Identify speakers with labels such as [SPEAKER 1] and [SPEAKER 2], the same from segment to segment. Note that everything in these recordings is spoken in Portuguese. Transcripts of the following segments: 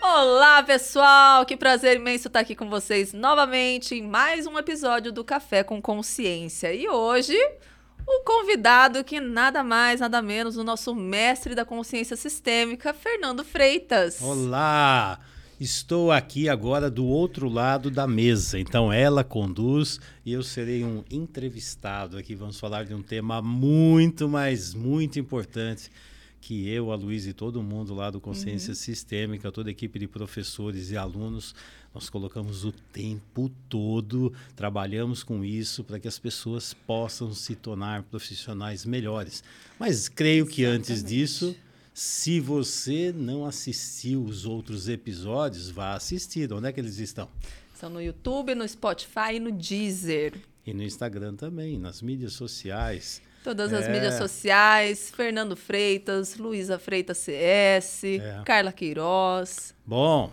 [SPEAKER 1] Olá, pessoal! Que prazer imenso estar aqui com vocês novamente em mais um episódio do Café com Consciência. E hoje, o convidado que nada mais, nada menos, o nosso mestre da consciência sistêmica, Fernando Freitas.
[SPEAKER 2] Olá! Estou aqui agora do outro lado da mesa. Então ela conduz e eu serei um entrevistado aqui. Vamos falar de um tema muito, mas muito importante que eu, a Luiz e todo mundo lá do Consciência uhum. Sistêmica, toda a equipe de professores e alunos, nós colocamos o tempo todo, trabalhamos com isso para que as pessoas possam se tornar profissionais melhores. Mas creio que antes disso se você não assistiu os outros episódios, vá assistir. Onde é que eles estão?
[SPEAKER 1] Estão no YouTube, no Spotify e no Deezer.
[SPEAKER 2] E no Instagram também, nas mídias sociais.
[SPEAKER 1] Todas é. as mídias sociais, Fernando Freitas, Luísa Freitas CS, é. Carla Queiroz.
[SPEAKER 2] Bom,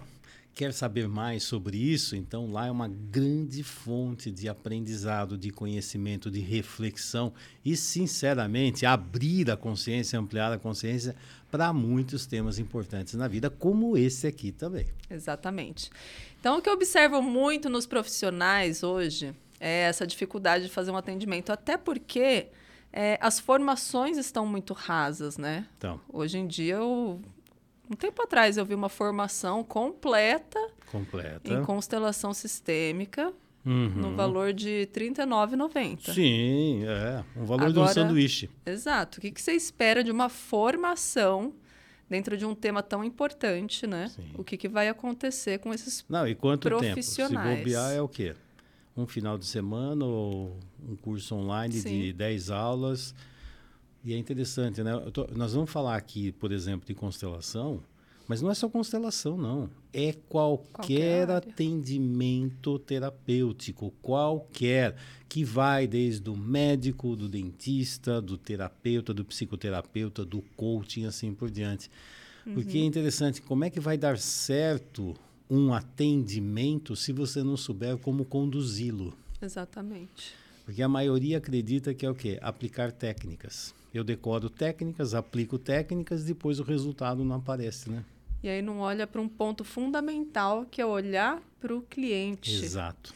[SPEAKER 2] Quer saber mais sobre isso? Então, lá é uma grande fonte de aprendizado, de conhecimento, de reflexão e, sinceramente, abrir a consciência, ampliar a consciência para muitos temas importantes na vida, como esse aqui também.
[SPEAKER 1] Exatamente. Então, o que eu observo muito nos profissionais hoje é essa dificuldade de fazer um atendimento, até porque. É, as formações estão muito rasas, né? Então. Hoje em dia, eu um tempo atrás eu vi uma formação completa,
[SPEAKER 2] completa.
[SPEAKER 1] em constelação sistêmica uhum. no valor de R$ 39,90.
[SPEAKER 2] Sim, é. O valor Agora, de um sanduíche.
[SPEAKER 1] Exato. O que, que você espera de uma formação dentro de um tema tão importante, né? Sim. O que, que vai acontecer com esses
[SPEAKER 2] Não, e quanto profissionais? Tempo? Se bobear é o quê? Um final de semana ou um curso online Sim. de 10 aulas e é interessante, né? Tô, nós vamos falar aqui, por exemplo, de constelação, mas não é só constelação, não. É qualquer, qualquer atendimento terapêutico, qualquer, que vai desde o médico, do dentista, do terapeuta, do psicoterapeuta, do coaching, assim por diante. Uhum. Porque é interessante, como é que vai dar certo um atendimento se você não souber como conduzi-lo?
[SPEAKER 1] Exatamente.
[SPEAKER 2] Porque a maioria acredita que é o quê? Aplicar técnicas. Eu decoro técnicas, aplico técnicas, depois o resultado não aparece, né?
[SPEAKER 1] E aí não olha para um ponto fundamental que é olhar para o cliente.
[SPEAKER 2] Exato.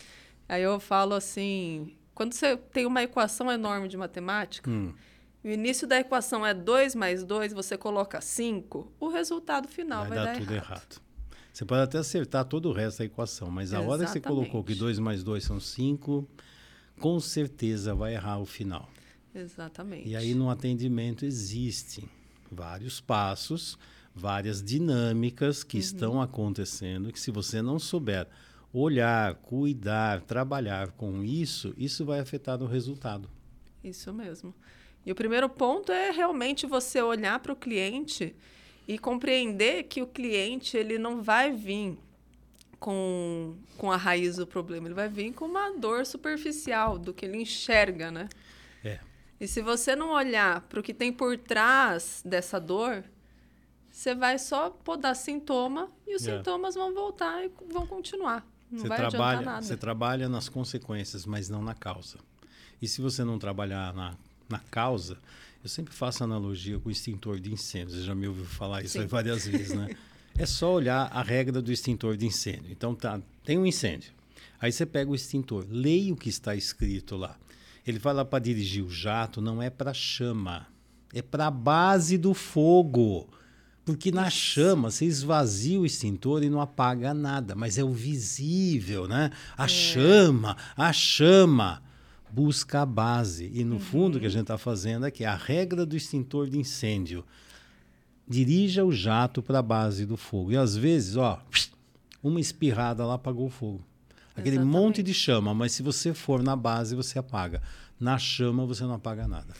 [SPEAKER 1] Aí eu falo assim, quando você tem uma equação enorme de matemática, hum. o início da equação é 2 mais 2, você coloca 5, o resultado final vai, vai dar, dar tudo errado. errado.
[SPEAKER 2] Você pode até acertar todo o resto da equação, mas a hora que você colocou que 2 mais 2 são 5, com certeza vai errar o final.
[SPEAKER 1] Exatamente.
[SPEAKER 2] E aí no atendimento existem vários passos, várias dinâmicas que uhum. estão acontecendo que se você não souber olhar, cuidar, trabalhar com isso, isso vai afetar o resultado.
[SPEAKER 1] Isso mesmo. E o primeiro ponto é realmente você olhar para o cliente e compreender que o cliente ele não vai vir com, com a raiz do problema, ele vai vir com uma dor superficial do que ele enxerga, né? E se você não olhar para o que tem por trás dessa dor, você vai só podar sintoma e os é. sintomas vão voltar e vão continuar. Não
[SPEAKER 2] você
[SPEAKER 1] vai
[SPEAKER 2] trabalha,
[SPEAKER 1] nada.
[SPEAKER 2] Você trabalha nas consequências, mas não na causa. E se você não trabalhar na, na causa, eu sempre faço analogia com o extintor de incêndio. Você já me ouviu falar isso várias vezes, né? É só olhar a regra do extintor de incêndio. Então, tá, tem um incêndio. Aí você pega o extintor, leia o que está escrito lá. Ele fala para dirigir o jato, não é para chama, é para a base do fogo. Porque na chama você esvazia o extintor e não apaga nada, mas é o visível, né? A é. chama, a chama busca a base. E no uhum. fundo o que a gente está fazendo aqui, a regra do extintor de incêndio. Dirija o jato para a base do fogo. E às vezes, ó, uma espirrada lá apagou o fogo. Aquele Exatamente. monte de chama, mas se você for na base, você apaga. Na chama, você não apaga nada.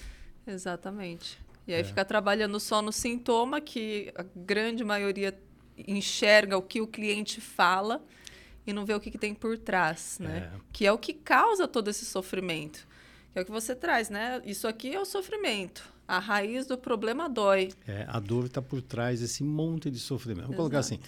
[SPEAKER 1] Exatamente. E aí é. fica trabalhando só no sintoma, que a grande maioria enxerga o que o cliente fala e não vê o que, que tem por trás, né? É. Que é o que causa todo esse sofrimento. Que é o que você traz, né? Isso aqui é o sofrimento. A raiz do problema dói.
[SPEAKER 2] É, a dor está por trás desse monte de sofrimento. Vamos Exato. colocar assim: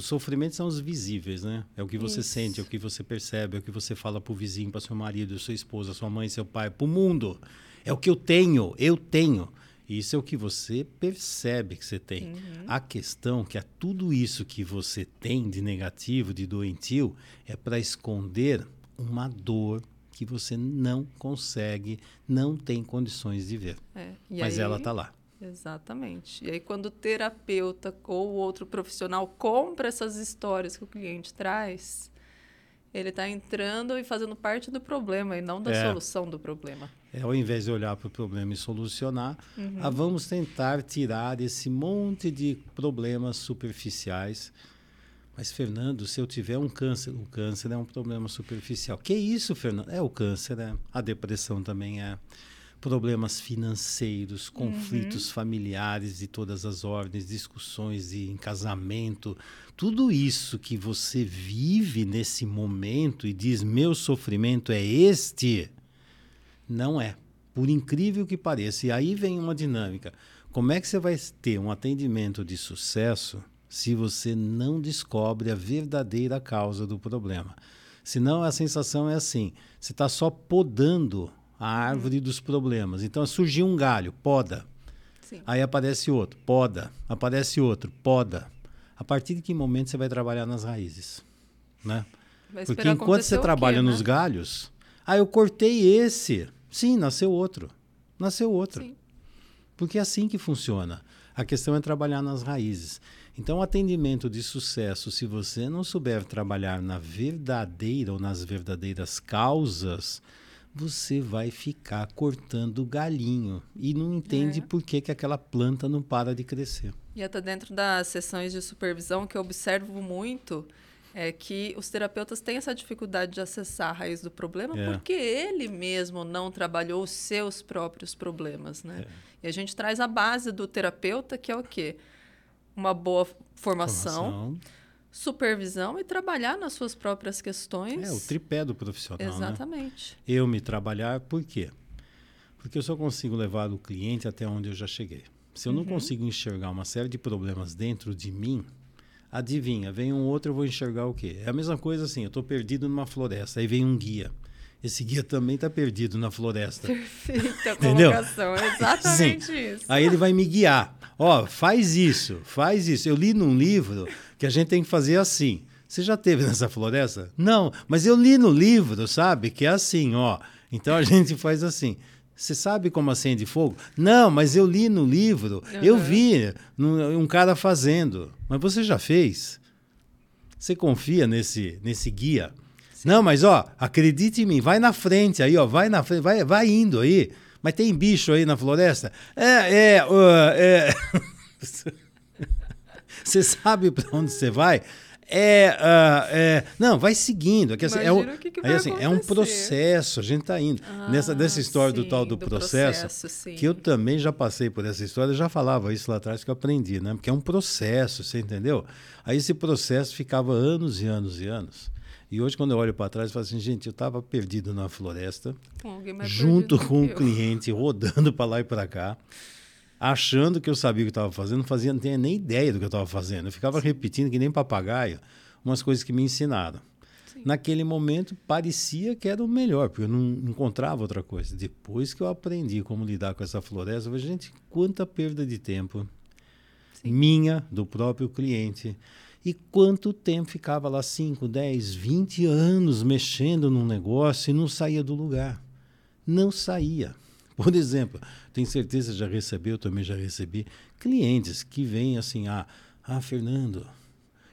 [SPEAKER 2] os sofrimentos são os visíveis, né? É o que você Isso. sente, é o que você percebe, é o que você fala para o vizinho, para seu marido, sua esposa, sua mãe, seu pai, para o mundo. É o que eu tenho, eu tenho. Isso é o que você percebe que você tem. Uhum. A questão que é tudo isso que você tem de negativo, de doentio, é para esconder uma dor que você não consegue, não tem condições de ver. É. Mas aí, ela está lá.
[SPEAKER 1] Exatamente. E aí, quando o terapeuta ou outro profissional compra essas histórias que o cliente traz, ele está entrando e fazendo parte do problema e não da é. solução do problema.
[SPEAKER 2] É, ao invés de olhar para o problema e solucionar, uhum. ah, vamos tentar tirar esse monte de problemas superficiais. Mas, Fernando, se eu tiver um câncer, o câncer é um problema superficial. Que isso, Fernando? É o câncer, é. A depressão também é problemas financeiros, conflitos uhum. familiares de todas as ordens, discussões em casamento, tudo isso que você vive nesse momento e diz meu sofrimento é este, não é. Por incrível que pareça. E aí vem uma dinâmica. Como é que você vai ter um atendimento de sucesso se você não descobre a verdadeira causa do problema? Senão a sensação é assim: você está só podando a árvore dos problemas. Então surgiu um galho, poda. Sim. Aí aparece outro, poda. Aparece outro, poda. A partir de que momento você vai trabalhar nas raízes? Né? Porque enquanto você trabalha quê, né? nos galhos, ah, eu cortei esse. Sim, nasceu outro. Nasceu outro. Sim. Porque é assim que funciona. A questão é trabalhar nas raízes. Então, atendimento de sucesso, se você não souber trabalhar na verdadeira ou nas verdadeiras causas, você vai ficar cortando galinho e não entende é. por que, que aquela planta não para de crescer.
[SPEAKER 1] E até dentro das sessões de supervisão que eu observo muito é que os terapeutas têm essa dificuldade de acessar a raiz do problema é. porque ele mesmo não trabalhou os seus próprios problemas, né? É. E a gente traz a base do terapeuta que é o quê? Uma boa formação. formação supervisão e trabalhar nas suas próprias questões.
[SPEAKER 2] É o tripé do profissional.
[SPEAKER 1] Né? Exatamente.
[SPEAKER 2] Né? Eu me trabalhar, por quê? Porque eu só consigo levar o cliente até onde eu já cheguei. Se eu uhum. não consigo enxergar uma série de problemas dentro de mim, adivinha, vem um outro, eu vou enxergar o quê? É a mesma coisa assim, eu estou perdido numa floresta, aí vem um guia. Esse guia também está perdido na floresta.
[SPEAKER 1] Perfeita colocação, exatamente Sim. isso.
[SPEAKER 2] Aí ele vai me guiar. Ó, faz isso, faz isso. Eu li num livro que a gente tem que fazer assim. Você já teve nessa floresta? Não, mas eu li no livro, sabe? Que é assim, ó. Então a gente faz assim. Você sabe como acende fogo? Não, mas eu li no livro, uhum. eu vi um cara fazendo. Mas você já fez? Você confia nesse, nesse guia? Sim. Não, mas ó, acredite em mim, vai na frente aí, ó, vai na frente, vai, vai indo aí. Mas tem bicho aí na floresta? É, é, uh, é. você sabe para onde você vai? É, uh, é, não, vai seguindo. Aqui, assim, é, o, que que aí, assim, é um processo, a gente está indo. Ah, nessa dessa história sim, do tal do, do processo, processo que eu também já passei por essa história, eu já falava isso lá atrás que eu aprendi, né? Porque é um processo, você entendeu? Aí esse processo ficava anos e anos e anos. E hoje, quando eu olho para trás, eu falo assim, gente, eu estava perdido na floresta, junto com o um cliente, rodando para lá e para cá, achando que eu sabia o que estava fazendo, não fazia, não tinha nem ideia do que eu estava fazendo. Eu ficava repetindo, que nem papagaio, umas coisas que me ensinaram. Sim. Naquele momento, parecia que era o melhor, porque eu não encontrava outra coisa. Depois que eu aprendi como lidar com essa floresta, eu falei, gente, quanta perda de tempo Sim. minha, do próprio cliente e quanto tempo ficava lá 5, 10, 20 anos mexendo num negócio e não saía do lugar. Não saía. Por exemplo, tenho certeza já recebeu, também já recebi, clientes que vêm assim, ah, ah Fernando,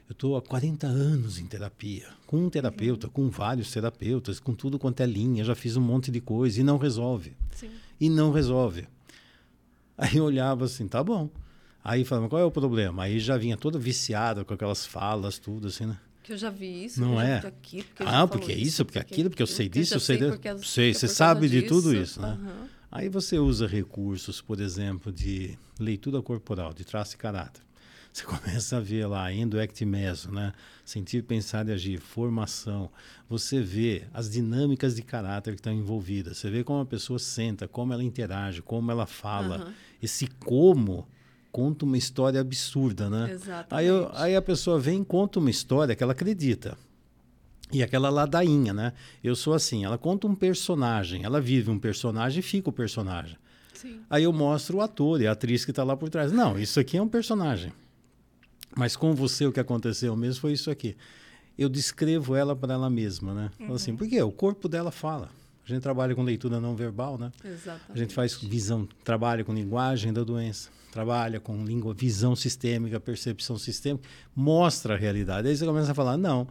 [SPEAKER 2] eu estou há 40 anos em terapia, com um terapeuta, com vários terapeutas, com tudo quanto é linha, já fiz um monte de coisa e não resolve. Sim. E não resolve. Aí eu olhava assim, tá bom. Aí falava, qual é o problema? Aí já vinha toda viciada com aquelas falas, tudo assim, né?
[SPEAKER 1] Que eu já vi isso.
[SPEAKER 2] Não é?
[SPEAKER 1] Aqui,
[SPEAKER 2] ah, porque é isso, porque, porque aquilo, porque eu sei disso, eu sei disso. Sei, você sabe de tudo isso, né? Uhum. Aí você usa recursos, por exemplo, de leitura corporal, de traço e caráter. Você começa a ver lá endocectimeso, né? Sentir, pensar e agir, formação. Você vê as dinâmicas de caráter que estão envolvidas. Você vê como a pessoa senta, como ela interage, como ela fala. Uhum. Esse como conta uma história absurda, né?
[SPEAKER 1] Exatamente.
[SPEAKER 2] Aí, eu, aí a pessoa vem e conta uma história que ela acredita. E aquela ladainha, né? Eu sou assim, ela conta um personagem, ela vive um personagem e fica o personagem. Sim. Aí eu mostro o ator e a atriz que está lá por trás. Não, isso aqui é um personagem. Mas com você o que aconteceu mesmo foi isso aqui. Eu descrevo ela para ela mesma, né? Assim, uhum. Assim, porque o corpo dela fala. A gente trabalha com leitura não verbal, né?
[SPEAKER 1] Exatamente.
[SPEAKER 2] A gente faz visão, trabalha com linguagem da doença, trabalha com língua, visão sistêmica, percepção sistêmica, mostra a realidade. Aí você começa a falar, não,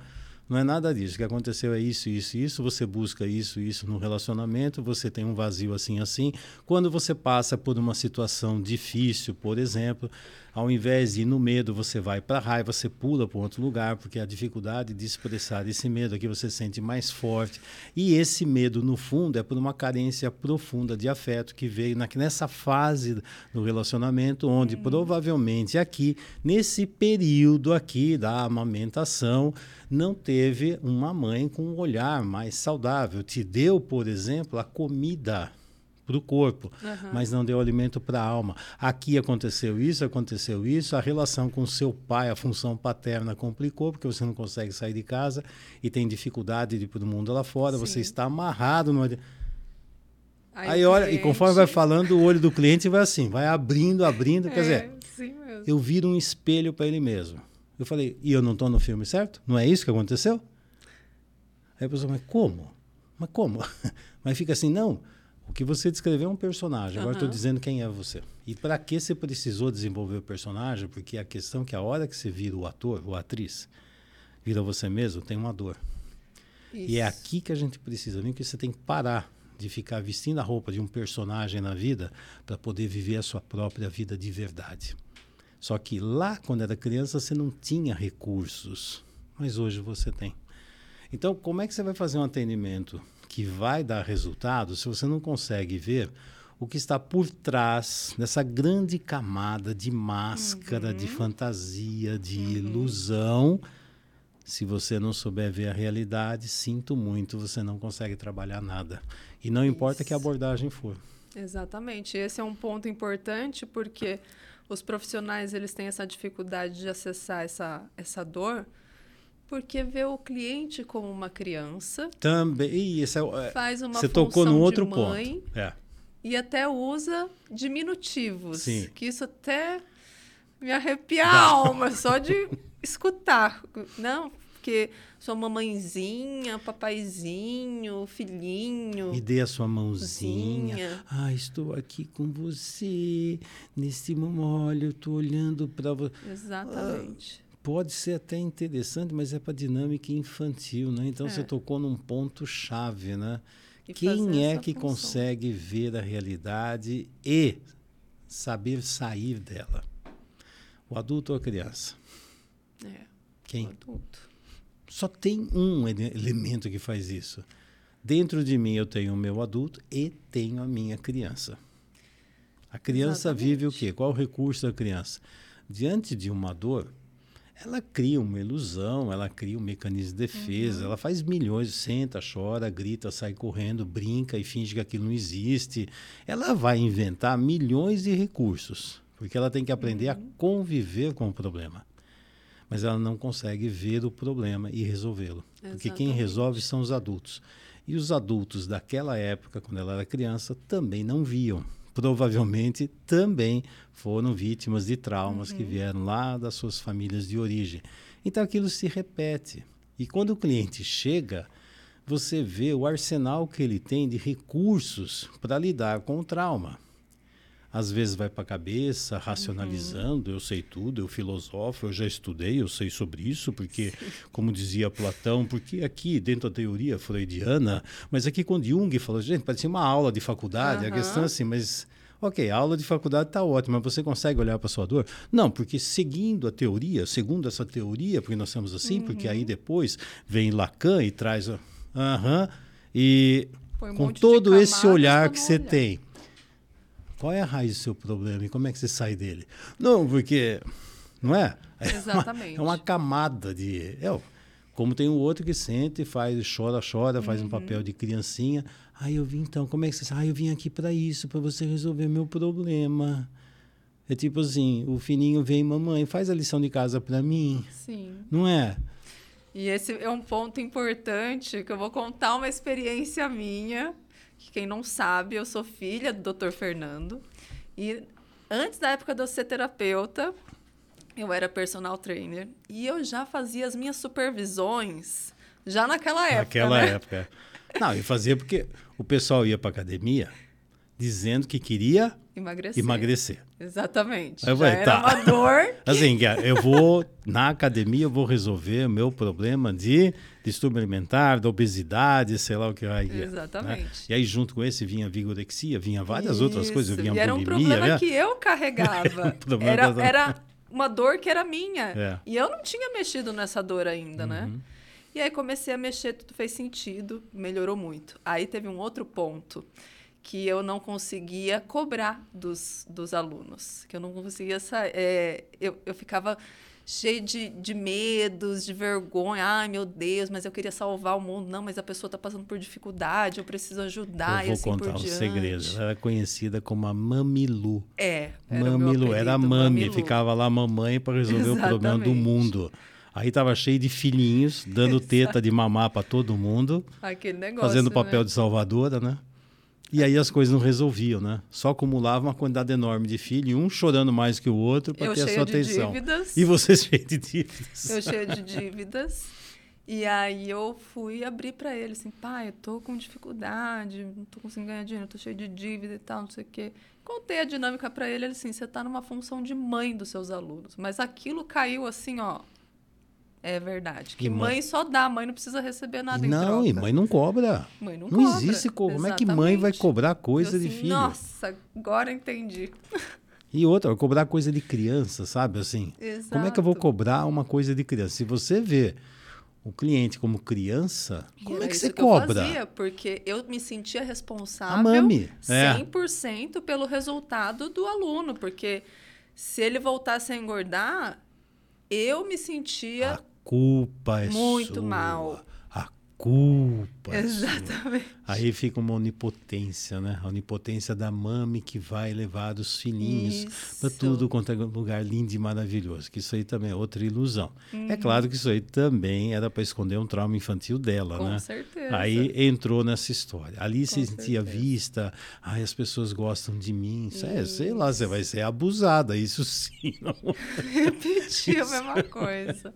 [SPEAKER 2] não é nada disso. O que aconteceu é isso, isso, isso. Você busca isso, isso no relacionamento. Você tem um vazio assim, assim. Quando você passa por uma situação difícil, por exemplo, ao invés de ir no medo, você vai para a raiva, você pula para outro lugar, porque a dificuldade de expressar esse medo aqui você sente mais forte. E esse medo, no fundo, é por uma carência profunda de afeto que veio na, nessa fase do relacionamento, onde uhum. provavelmente aqui, nesse período aqui da amamentação, não teve uma mãe com um olhar mais saudável. Te deu, por exemplo, a comida para o corpo, uhum. mas não deu alimento para a alma. Aqui aconteceu isso, aconteceu isso, a relação com seu pai, a função paterna complicou, porque você não consegue sair de casa e tem dificuldade de ir para o mundo lá fora, Sim. você está amarrado no. Aí, Aí olha, e conforme vai falando, o olho do cliente vai assim, vai abrindo, abrindo. É, quer dizer, eu viro um espelho para ele mesmo. Eu falei, e eu não estou no filme certo? Não é isso que aconteceu? Aí a pessoa, mas como? Mas como? mas fica assim, não. O que você descreveu é um personagem. Agora estou dizendo quem é você. E para que você precisou desenvolver o personagem? Porque a questão é que a hora que você vira o ator ou atriz, vira você mesmo, tem uma dor. Isso. E é aqui que a gente precisa vir, que você tem que parar de ficar vestindo a roupa de um personagem na vida para poder viver a sua própria vida de verdade. Só que lá, quando era criança, você não tinha recursos, mas hoje você tem. Então, como é que você vai fazer um atendimento que vai dar resultado se você não consegue ver o que está por trás dessa grande camada de máscara, uhum. de fantasia, de uhum. ilusão. Se você não souber ver a realidade, sinto muito, você não consegue trabalhar nada. E não Isso. importa que abordagem for.
[SPEAKER 1] Exatamente. Esse é um ponto importante porque os profissionais eles têm essa dificuldade de acessar essa, essa dor porque vê o cliente como uma criança.
[SPEAKER 2] Também. Isso
[SPEAKER 1] é, é, faz uma
[SPEAKER 2] você tocou num outro
[SPEAKER 1] mãe,
[SPEAKER 2] ponto. É.
[SPEAKER 1] E até usa diminutivos. Sim. Que isso até me arrepia a alma só de escutar. Não, porque sua mamãezinha, papaizinho, filhinho.
[SPEAKER 2] Me dê a sua mãozinha. Ah, estou aqui com você. Nesse momento, olha, eu estou olhando para você.
[SPEAKER 1] Exatamente.
[SPEAKER 2] Ah, pode ser até interessante, mas é para dinâmica infantil, né? Então é. você tocou num ponto chave, né? E Quem é que função. consegue ver a realidade e saber sair dela? O adulto ou a criança?
[SPEAKER 1] É.
[SPEAKER 2] Quem?
[SPEAKER 1] O adulto.
[SPEAKER 2] Só tem um elemento que faz isso. Dentro de mim eu tenho o meu adulto e tenho a minha criança. A criança Exatamente. vive o quê? Qual o recurso da criança? Diante de uma dor, ela cria uma ilusão, ela cria um mecanismo de defesa, uhum. ela faz milhões, senta, chora, grita, sai correndo, brinca e finge que aquilo não existe. Ela vai inventar milhões de recursos, porque ela tem que aprender uhum. a conviver com o problema. Mas ela não consegue ver o problema e resolvê-lo. Porque quem resolve são os adultos. E os adultos daquela época, quando ela era criança, também não viam provavelmente também foram vítimas de traumas uhum. que vieram lá das suas famílias de origem. Então aquilo se repete. E quando o cliente chega, você vê o arsenal que ele tem de recursos para lidar com o trauma. Às vezes vai para a cabeça, racionalizando, uhum. eu sei tudo, eu filosofo, eu já estudei, eu sei sobre isso, porque, Sim. como dizia Platão, porque aqui, dentro da teoria freudiana, mas aqui quando Jung falou, gente, parecia uma aula de faculdade, uhum. a questão é assim, mas Ok, a aula de faculdade está ótima, mas você consegue olhar para sua dor? Não, porque seguindo a teoria, segundo essa teoria, porque nós somos assim, uhum. porque aí depois vem Lacan e traz. Aham. Uhum, e um com todo esse olhar que você olhar. tem, qual é a raiz do seu problema e como é que você sai dele? Não, porque. Não é?
[SPEAKER 1] Exatamente.
[SPEAKER 2] É uma, é uma camada de. É, como tem o outro que sente, faz, chora, chora, faz uhum. um papel de criancinha. Aí eu vim então, como é que você? Ah, eu vim aqui para isso, para você resolver meu problema. É tipo assim, o fininho vem, mamãe, faz a lição de casa para mim.
[SPEAKER 1] Sim.
[SPEAKER 2] Não é?
[SPEAKER 1] E esse é um ponto importante que eu vou contar uma experiência minha que quem não sabe, eu sou filha do Dr. Fernando. E antes da época de eu ser terapeuta, eu era personal trainer e eu já fazia as minhas supervisões já naquela época.
[SPEAKER 2] Naquela
[SPEAKER 1] né?
[SPEAKER 2] época. Não, e fazia porque o pessoal ia para academia dizendo que queria
[SPEAKER 1] emagrecer.
[SPEAKER 2] emagrecer.
[SPEAKER 1] Exatamente.
[SPEAKER 2] Eu falei,
[SPEAKER 1] era
[SPEAKER 2] tá.
[SPEAKER 1] uma dor.
[SPEAKER 2] Assim, eu vou na academia, eu vou resolver o meu problema de distúrbio alimentar, da obesidade, sei lá o que vai.
[SPEAKER 1] Exatamente.
[SPEAKER 2] Né? E aí, junto com esse, vinha vigorexia, vinha várias Isso. outras coisas, vinha
[SPEAKER 1] e era
[SPEAKER 2] bulimia.
[SPEAKER 1] um problema
[SPEAKER 2] né?
[SPEAKER 1] que eu carregava. era, era uma dor que era minha.
[SPEAKER 2] É.
[SPEAKER 1] E eu não tinha mexido nessa dor ainda, né? uhum. né? E aí comecei a mexer, tudo fez sentido, melhorou muito. Aí teve um outro ponto que eu não conseguia cobrar dos, dos alunos, que eu não conseguia sair. É, eu, eu ficava cheio de, de medos, de vergonha. Ai, meu Deus, mas eu queria salvar o mundo. Não, mas a pessoa está passando por dificuldade, eu preciso ajudar.
[SPEAKER 2] Eu vou
[SPEAKER 1] e assim
[SPEAKER 2] contar
[SPEAKER 1] por
[SPEAKER 2] um segredo. Ela era conhecida como a Mamilu.
[SPEAKER 1] É.
[SPEAKER 2] Era Mamilu, era a mami, Mamilu. ficava lá mamãe para resolver
[SPEAKER 1] Exatamente.
[SPEAKER 2] o problema do mundo. Aí tava cheio de filhinhos, dando teta de mamar para todo mundo.
[SPEAKER 1] Aquele negócio.
[SPEAKER 2] Fazendo papel
[SPEAKER 1] né?
[SPEAKER 2] de salvadora, né? E aí as coisas não resolviam, né? Só acumulava uma quantidade enorme de filhos, um chorando mais que o outro para ter a sua
[SPEAKER 1] de
[SPEAKER 2] atenção.
[SPEAKER 1] Dívidas.
[SPEAKER 2] E você cheio de dívidas.
[SPEAKER 1] Eu cheio de dívidas. E aí eu fui abrir para ele assim, pai, eu tô com dificuldade, não tô conseguindo ganhar dinheiro, tô cheio de dívida e tal, não sei o quê. Contei a dinâmica para ele, ele assim, você tá numa função de mãe dos seus alunos, mas aquilo caiu assim, ó, é verdade. Que mãe, mãe, só dá, mãe não precisa receber nada
[SPEAKER 2] não,
[SPEAKER 1] em troca.
[SPEAKER 2] e mãe não cobra.
[SPEAKER 1] Mãe não,
[SPEAKER 2] não
[SPEAKER 1] cobra.
[SPEAKER 2] existe como. Como é que mãe vai cobrar coisa
[SPEAKER 1] assim,
[SPEAKER 2] de filho?
[SPEAKER 1] Nossa, agora entendi.
[SPEAKER 2] E outra, cobrar coisa de criança, sabe? Assim,
[SPEAKER 1] Exato.
[SPEAKER 2] como é que eu vou cobrar uma coisa de criança? Se você vê o cliente como criança,
[SPEAKER 1] E
[SPEAKER 2] como é que você
[SPEAKER 1] que eu
[SPEAKER 2] cobra?
[SPEAKER 1] fazia, porque eu me sentia responsável
[SPEAKER 2] A mami. É.
[SPEAKER 1] 100% pelo resultado do aluno, porque se ele voltasse a engordar, eu me sentia
[SPEAKER 2] A culpa é
[SPEAKER 1] muito
[SPEAKER 2] sua.
[SPEAKER 1] mal.
[SPEAKER 2] A culpa é.
[SPEAKER 1] Exatamente.
[SPEAKER 2] Aí fica uma onipotência, né? A onipotência da mami que vai levar os filhinhos para tudo quanto é lugar lindo e maravilhoso. Que isso aí também é outra ilusão.
[SPEAKER 1] Uhum.
[SPEAKER 2] É claro que isso aí também era para esconder um trauma infantil dela,
[SPEAKER 1] Com
[SPEAKER 2] né?
[SPEAKER 1] certeza.
[SPEAKER 2] Aí entrou nessa história. Ali se
[SPEAKER 1] Com
[SPEAKER 2] sentia
[SPEAKER 1] certeza.
[SPEAKER 2] vista, ai, as pessoas gostam de mim. Isso é, sei lá, você vai ser abusada, isso sim. Não.
[SPEAKER 1] repetia a mesma coisa.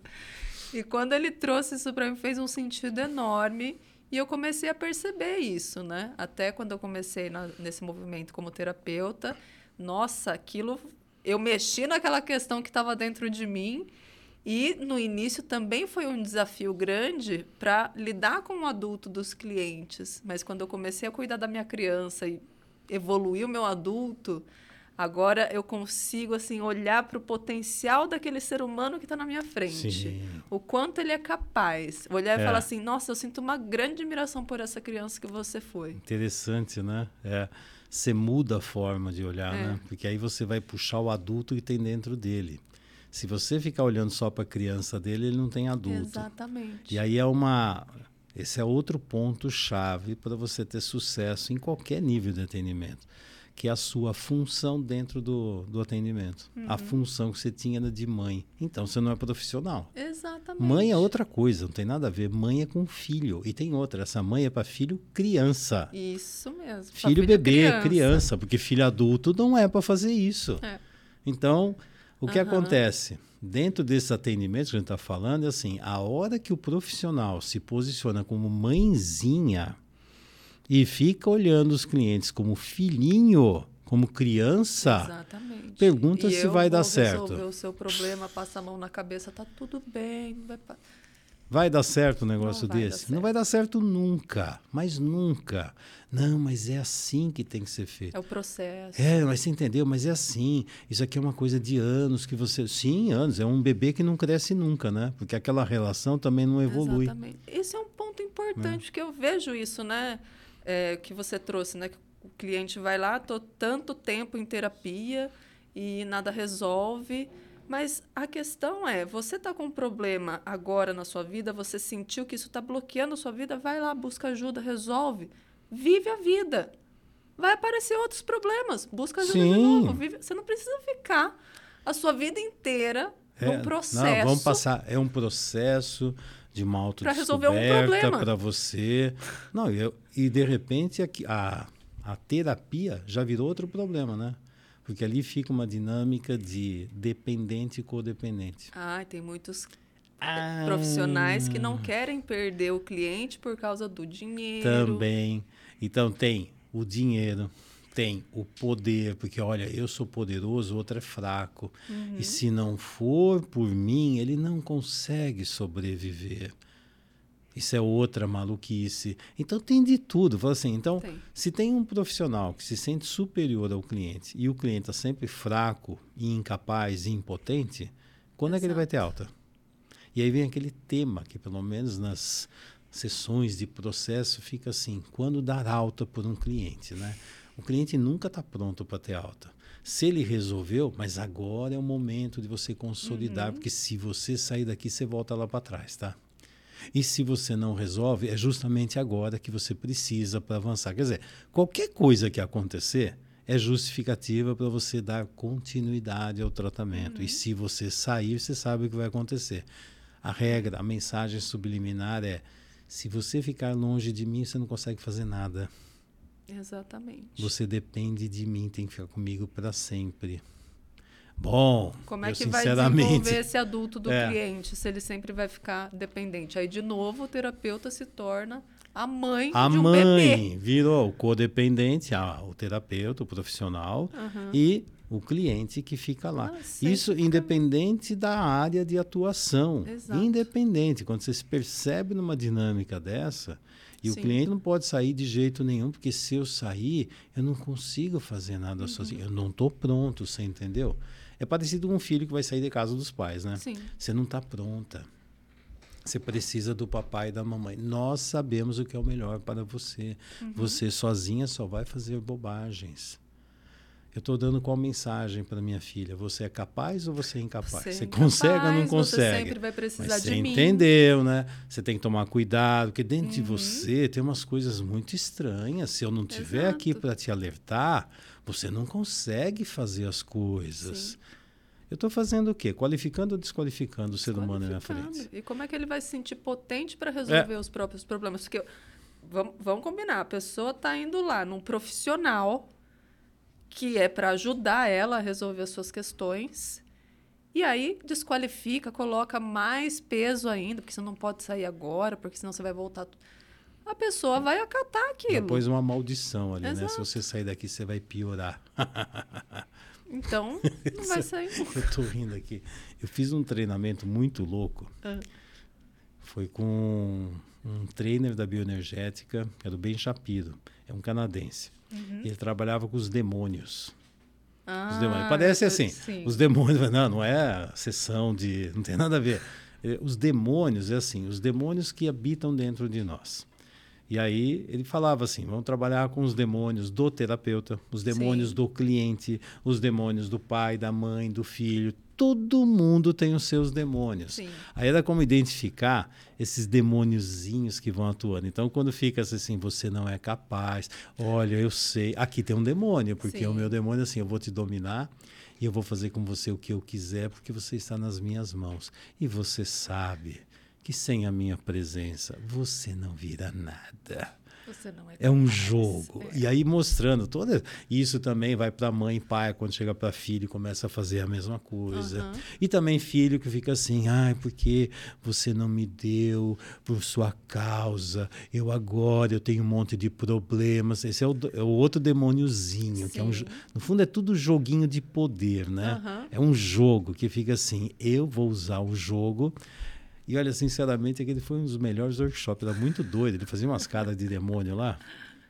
[SPEAKER 1] E quando ele trouxe isso para mim, fez um sentido enorme. E eu comecei a perceber isso, né? Até quando eu comecei na- nesse movimento como terapeuta, nossa, aquilo. Eu mexi naquela questão que estava dentro de mim. E no início também foi um desafio grande para lidar com o adulto dos clientes. Mas quando eu comecei a cuidar da minha criança e evoluir o meu adulto, agora eu consigo assim olhar para o potencial daquele ser humano que está na minha frente.
[SPEAKER 2] Sim.
[SPEAKER 1] O quanto ele é capaz. Olhar e
[SPEAKER 2] É.
[SPEAKER 1] falar assim: nossa, eu sinto uma grande admiração por essa criança que você foi.
[SPEAKER 2] Interessante, né? É, você muda a forma de olhar,
[SPEAKER 1] É.
[SPEAKER 2] né? Porque aí você vai puxar o adulto que tem dentro dele. Se você ficar olhando só para a criança dele, ele não tem adulto.
[SPEAKER 1] Exatamente.
[SPEAKER 2] E aí é uma. Esse é outro ponto chave para você ter sucesso em qualquer nível de atendimento, que é a sua função dentro do, do atendimento. A função que você tinha de mãe. Então você não é profissional.
[SPEAKER 1] Exatamente.
[SPEAKER 2] Mãe é outra coisa, não tem nada a ver. Mãe é com filho. E tem outra, essa mãe é para filho criança.
[SPEAKER 1] Isso mesmo.
[SPEAKER 2] Filho bebê, criança. porque filho adulto não é para fazer isso.
[SPEAKER 1] É.
[SPEAKER 2] Então, o que
[SPEAKER 1] Aham.
[SPEAKER 2] acontece? Dentro desses atendimentos que a gente está falando, é assim, a hora que o profissional se posiciona como mãezinha e fica olhando os clientes como filhinho, como criança,
[SPEAKER 1] Exatamente.
[SPEAKER 2] pergunta
[SPEAKER 1] E
[SPEAKER 2] se vai dar certo.
[SPEAKER 1] resolver o seu problema, passa a mão na cabeça, tá tudo bem. Vai pa-
[SPEAKER 2] vai dar certo um negócio
[SPEAKER 1] Não
[SPEAKER 2] desse? Não vai dar certo nunca, mas nunca. Não, mas é assim que tem que ser feito.
[SPEAKER 1] É o processo.
[SPEAKER 2] É, mas você entendeu? Mas é assim. Isso aqui é uma coisa de anos que você. Sim, anos. É um bebê que não cresce nunca, né? Porque aquela relação também não evolui.
[SPEAKER 1] Exatamente. Esse é um ponto importante, porque eu vejo isso, né? É, que você trouxe, né? Que o cliente vai lá, tô tanto tempo em terapia e nada resolve. Mas a questão é, você está com um problema agora na sua vida, você sentiu que isso está bloqueando a sua vida, vai lá, busca ajuda, resolve. Vive a vida. Vai aparecer outros problemas. Busca ajuda de
[SPEAKER 2] Sim.
[SPEAKER 1] novo. Vive- Você não precisa ficar a sua vida inteira
[SPEAKER 2] É,
[SPEAKER 1] num processo.
[SPEAKER 2] Não, vamos passar. É um processo de uma autodescoberta um para você. Não, eu, e de repente a, a terapia já virou outro problema, né? Porque ali fica uma dinâmica de dependente e codependente.
[SPEAKER 1] Ah, tem muitos ah, profissionais que não querem perder o cliente por causa do dinheiro.
[SPEAKER 2] Também. Então tem o dinheiro, tem o poder, porque olha, eu sou poderoso, o outro é fraco. Uhum. E se não for por mim, ele não consegue sobreviver. Isso é outra maluquice. Então tem de tudo. Fala assim, então, tem. se tem um profissional que se sente superior ao cliente e o cliente está sempre fraco, e incapaz e impotente, quando Exato. é que ele vai ter alta? E aí vem aquele tema que, pelo menos nas sessões de processo, fica assim: quando dar alta por um cliente, né? O cliente nunca está pronto para ter alta. Se ele resolveu, mas agora é o momento de você consolidar, uhum. porque se você sair daqui, você volta lá para trás, tá? E se você não resolve, é justamente agora que você precisa para avançar. Quer dizer, qualquer coisa que acontecer é justificativa para você dar continuidade ao tratamento. Uhum. E se você sair, você sabe o que vai acontecer. A regra, a mensagem subliminar é: se você ficar longe de mim, você não consegue fazer nada.
[SPEAKER 1] Exatamente.
[SPEAKER 2] Você depende de mim, tem que ficar comigo para sempre. Bom,
[SPEAKER 1] como é que vai desenvolver esse adulto do é. cliente se ele sempre vai ficar dependente? Aí de novo o terapeuta se torna a mãe
[SPEAKER 2] a
[SPEAKER 1] de um
[SPEAKER 2] mãe
[SPEAKER 1] bebê.
[SPEAKER 2] virou o codependente, a, o terapeuta, o profissional uhum. e o cliente que fica lá. Ah, Isso fica... independente da área de atuação. Exato. Independente. Quando você se percebe numa dinâmica dessa, e Sim. o cliente não pode sair de jeito nenhum, porque se eu sair, eu não consigo fazer nada uhum. sozinho. Eu não estou pronto, você entendeu? É parecido com um filho que vai sair de casa dos pais, né? Sim. Você não está pronta. Você precisa do papai e da mamãe. Nós sabemos o que é o melhor para você. Uhum. Você sozinha só vai fazer bobagens. Eu estou dando qual mensagem para minha filha? Você é capaz ou você é incapaz? Você, é incapaz, consegue ou não consegue? Você
[SPEAKER 1] sempre vai precisar
[SPEAKER 2] Mas
[SPEAKER 1] de
[SPEAKER 2] você
[SPEAKER 1] mim.
[SPEAKER 2] entendeu, né? Você tem que tomar cuidado, porque dentro uhum. de você tem umas coisas muito estranhas. Se eu não estiver aqui para te alertar, você não consegue fazer as coisas. Sim. Eu estou fazendo o quê? Qualificando ou desqualificando o ser humano na minha frente?
[SPEAKER 1] E como é que ele vai se sentir potente para resolver é. os próprios problemas? Porque vamos, vamos combinar, a pessoa está indo lá num profissional que é para ajudar ela a resolver as suas questões. E aí desqualifica, coloca mais peso ainda, porque você não pode sair agora, porque senão você vai voltar. A pessoa vai acatar aquilo.
[SPEAKER 2] Depois uma maldição ali, Exato. né? Se você sair daqui, você vai piorar.
[SPEAKER 1] Então, não vai sair.
[SPEAKER 2] Eu tô rindo aqui. Eu fiz um treinamento muito louco. Ah. Foi com um trainer da bioenergética, que era o Ben Shapiro. É um canadense. Uhum. Ele trabalhava com os demônios. Ah, os demônios. Parece assim, sim. os demônios, não, não é sessão de, não tem nada a ver. É, os demônios é assim, os demônios que habitam dentro de nós. E aí ele falava assim: vamos trabalhar com os demônios do terapeuta, os demônios Sim. do cliente, os demônios do pai, da mãe, do filho. Todo mundo tem os seus demônios. Sim. Aí era como identificar esses demôniozinhos que vão atuando. Então, quando fica assim, você não é capaz, olha, eu sei, aqui tem um demônio, porque Sim. o meu demônio assim, eu vou te dominar e eu vou fazer com você o que eu quiser, porque você está nas minhas mãos. E você sabe que sem a minha presença você não vira nada.
[SPEAKER 1] É,
[SPEAKER 2] é, um jogo. É. E aí mostrando toda isso também vai para mãe e pai quando chega para filho começa a fazer a mesma coisa. Uhum. E também filho que fica assim, ai, porque você não me deu por sua causa. Eu agora eu tenho um monte de problemas. Esse é o, é o outro demôniozinho, Sim. que é um no fundo é tudo joguinho de poder, né? Uhum. É um jogo que fica assim, eu vou usar o jogo e olha, sinceramente, aquele foi um dos melhores workshops. Era muito doido. Ele fazia umas caras de demônio lá.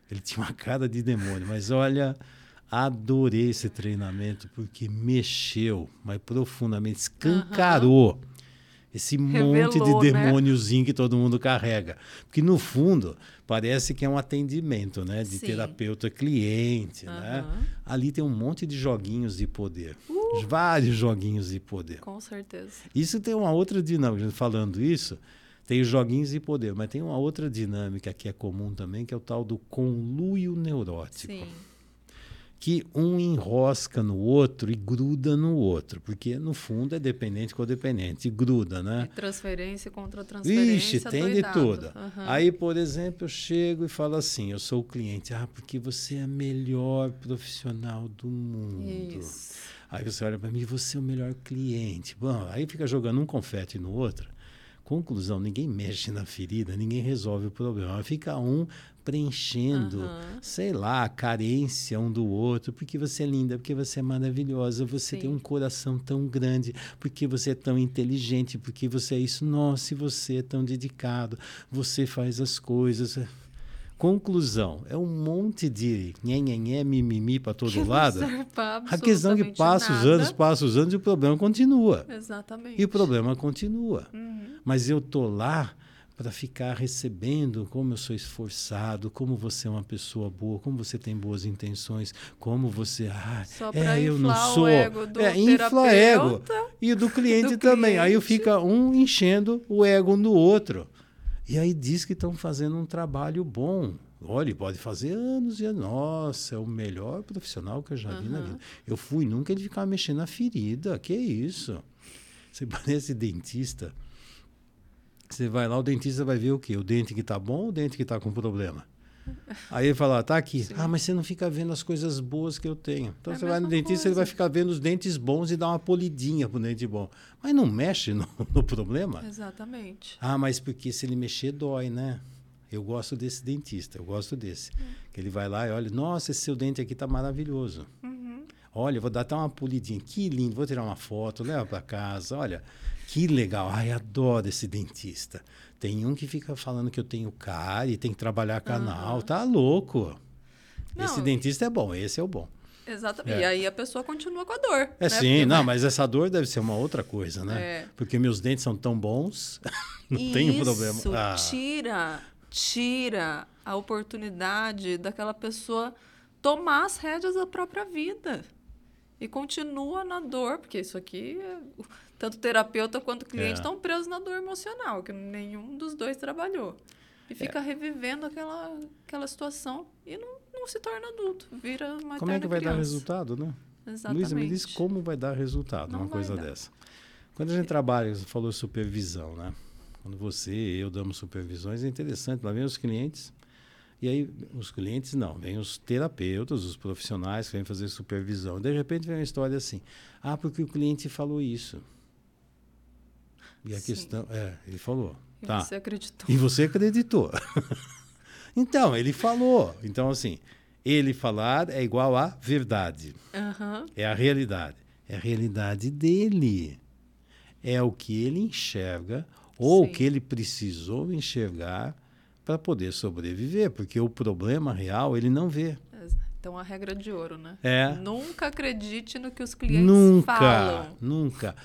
[SPEAKER 2] Ele tinha uma cara de demônio. Mas olha, adorei esse treinamento porque mexeu, mas profundamente, escancarou. Uhum esse Revelou, monte de né? demôniozinho né? que todo mundo carrega. Porque, no fundo, parece que é um atendimento, né? De Sim. terapeuta cliente, uhum. né? Ali tem um monte de joguinhos de poder. Uh. Vários joguinhos de poder.
[SPEAKER 1] Com certeza.
[SPEAKER 2] Isso tem uma outra dinâmica. Falando isso, tem os joguinhos de poder, mas tem uma outra dinâmica que é comum também, que é o tal do conluio neurótico. Sim que um enrosca no outro e gruda no outro, porque no fundo é dependente com dependente, e gruda, né?
[SPEAKER 1] E transferência contra transferência.
[SPEAKER 2] Ixi, tem doidado. de tudo. Uhum. Aí, por exemplo, eu chego e falo assim: eu sou o cliente, ah, porque você é a melhor profissional do mundo. Isso. Aí você olha para mim, você é o melhor cliente. Bom, aí fica jogando um confete no outro. Conclusão, ninguém mexe na ferida, ninguém resolve o problema. Fica um preenchendo, uhum. sei lá, a carência um do outro, porque você é linda, porque você é maravilhosa, você Sim. tem um coração tão grande, porque você é tão inteligente, porque você é isso, nossa, e você é tão dedicado, você faz as coisas. Conclusão, é um monte de nhenhenhé, mimimi para todo que lado. A questão é que passa nada. os anos, passa os anos e o problema continua.
[SPEAKER 1] Exatamente.
[SPEAKER 2] E o problema continua. Uhum. Mas eu tô lá para ficar recebendo como eu sou esforçado, como você é uma pessoa boa, como você tem boas intenções, como você, ah,
[SPEAKER 1] Só é, eu não sou,
[SPEAKER 2] ego do é, infla ego e do cliente do também. Cliente. Aí fica um enchendo o ego no outro. E aí diz que estão fazendo um trabalho bom. Olha, pode fazer anos e anos. Nossa, é o melhor profissional que eu já vi uhum. na vida. Eu fui nunca ele ficar mexendo na ferida. Que isso? Você parece dentista você vai lá, o dentista vai ver o quê? O dente que está bom ou o dente que está com problema? Aí ele fala, tá aqui. Sim. Ah, mas você não fica vendo as coisas boas que eu tenho. Então é você vai no dentista, coisa. ele vai ficar vendo os dentes bons e dar uma polidinha pro dente bom. Mas não mexe no, no problema.
[SPEAKER 1] Exatamente.
[SPEAKER 2] Ah, mas porque se ele mexer, dói, né? Eu gosto desse dentista, eu gosto desse. Hum. Que ele vai lá e olha, nossa, esse seu dente aqui tá maravilhoso. Uhum. Olha, vou dar até uma polidinha. Que lindo, vou tirar uma foto, leva para casa. Olha, que legal. Ai, adoro esse dentista. Tem um que fica falando que eu tenho cara e tem que trabalhar canal. Uhum. Tá louco. Não, esse dentista é bom, esse é o bom.
[SPEAKER 1] Exatamente. É. E aí a pessoa continua com a dor.
[SPEAKER 2] É né? sim, Porque não, mas essa dor deve ser uma outra coisa, né? É. Porque meus dentes são tão bons, não Isso tem problema.
[SPEAKER 1] Isso ah. tira, tira a oportunidade daquela pessoa tomar as rédeas da própria vida. E continua na dor, porque isso aqui é tanto terapeuta quanto o cliente estão é. presos na dor emocional, que nenhum dos dois trabalhou. E fica é. revivendo aquela, aquela situação e não, não se torna adulto, vira uma
[SPEAKER 2] Como é que vai
[SPEAKER 1] criança.
[SPEAKER 2] dar resultado, né?
[SPEAKER 1] Exatamente.
[SPEAKER 2] Luísa, me diz como vai dar resultado não uma coisa dar. dessa. Quando a gente trabalha, você falou supervisão, né? Quando você e eu damos supervisões, é interessante. Lá vem os clientes, e aí os clientes não, vem os terapeutas, os profissionais que vêm fazer supervisão. De repente vem uma história assim: ah, porque o cliente falou isso. E a Sim. questão. É, ele falou.
[SPEAKER 1] E
[SPEAKER 2] tá.
[SPEAKER 1] você acreditou.
[SPEAKER 2] E você acreditou. então, ele falou. Então, assim, ele falar é igual a verdade.
[SPEAKER 1] Uhum.
[SPEAKER 2] É a realidade. É a realidade dele. É o que ele enxerga ou Sim. o que ele precisou enxergar para poder sobreviver, porque o problema real ele não vê.
[SPEAKER 1] Então a regra de ouro, né?
[SPEAKER 2] É.
[SPEAKER 1] Nunca acredite no que os clientes
[SPEAKER 2] nunca,
[SPEAKER 1] falam.
[SPEAKER 2] Nunca, nunca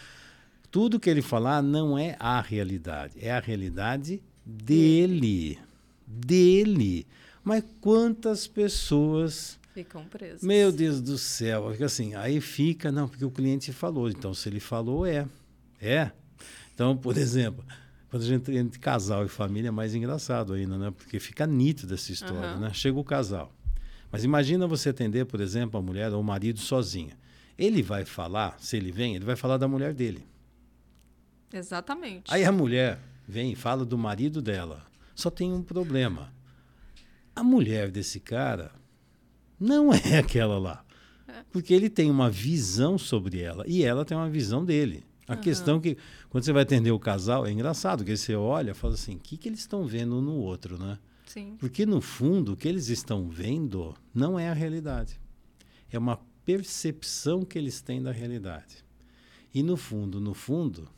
[SPEAKER 2] tudo que ele falar não é a realidade, é a realidade dele. Dele. Mas quantas pessoas
[SPEAKER 1] ficam presas?
[SPEAKER 2] Meu Deus do céu, assim, aí fica, não, porque o cliente falou. Então, se ele falou, é. É. Então, por exemplo, quando a gente entre casal e família é mais engraçado ainda, né? Porque fica nítido essa história, uhum. né? Chega o casal. Mas imagina você atender, por exemplo, a mulher ou o marido sozinha. Ele vai falar, se ele vem, ele vai falar da mulher dele.
[SPEAKER 1] Exatamente.
[SPEAKER 2] Aí a mulher vem e fala do marido dela. Só tem um problema. A mulher desse cara não é aquela lá. Porque ele tem uma visão sobre ela e ela tem uma visão dele. A uhum. questão que, quando você vai atender o casal, é engraçado, que você olha e fala assim: o que, que eles estão vendo um no outro, né?
[SPEAKER 1] Sim.
[SPEAKER 2] Porque, no fundo, o que eles estão vendo não é a realidade. É uma percepção que eles têm da realidade. E, no fundo, no fundo,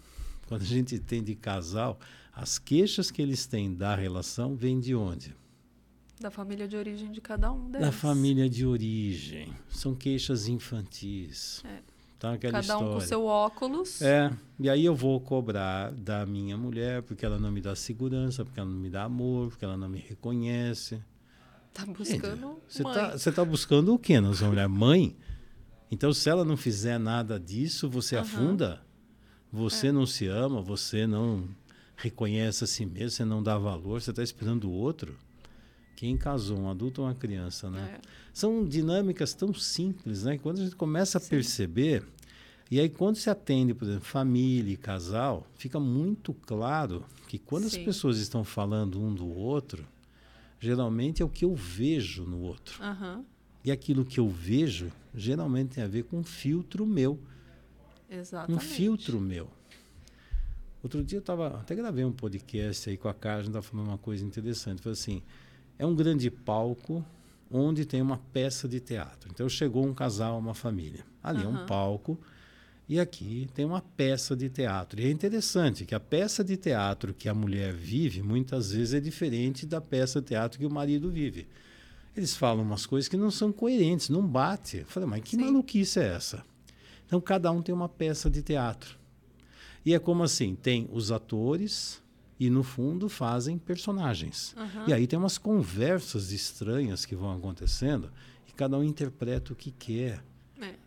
[SPEAKER 2] quando a gente tem de casal, as queixas que eles têm da relação vêm de onde?
[SPEAKER 1] Da família de origem de cada um deles.
[SPEAKER 2] Da família de origem. São queixas infantis. É. Tá,
[SPEAKER 1] Cada
[SPEAKER 2] história.
[SPEAKER 1] um com seu óculos.
[SPEAKER 2] É, e aí eu vou cobrar da minha mulher porque ela não me dá segurança, porque ela não me dá amor, porque ela não me reconhece.
[SPEAKER 1] Tá buscando
[SPEAKER 2] Você
[SPEAKER 1] tá,
[SPEAKER 2] você tá buscando o quê na sua mulher? Mãe? Então, se ela não fizer nada disso, você uhum. afunda? Você é. não se ama, você não reconhece a si mesmo, você não dá valor, você está esperando o outro. quem casou, um adulto ou uma criança, né? É. São dinâmicas tão simples, né? Quando a gente começa a Sim. perceber, e aí quando se atende, por exemplo, família e casal, fica muito claro que quando Sim. as pessoas estão falando um do outro, geralmente é o que eu vejo no outro.
[SPEAKER 1] Uhum.
[SPEAKER 2] E aquilo que eu vejo geralmente tem a ver com um filtro meu.
[SPEAKER 1] Exatamente.
[SPEAKER 2] Um filtro meu. Outro dia eu tava, até gravei um podcast aí com a Carla, estava falando uma coisa interessante. Foi assim, é um grande palco onde tem uma peça de teatro. Então chegou um casal, uma família. Ali uhum. é um palco e aqui tem uma peça de teatro. E é interessante que a peça de teatro que a mulher vive muitas vezes é diferente da peça de teatro que o marido vive. Eles falam umas coisas que não são coerentes, não bate. Eu falei, mas que Sim. maluquice é essa? Então cada um tem uma peça de teatro. E é como assim: tem os atores e, no fundo, fazem personagens. Uhum. E aí tem umas conversas estranhas que vão acontecendo e cada um interpreta o que quer.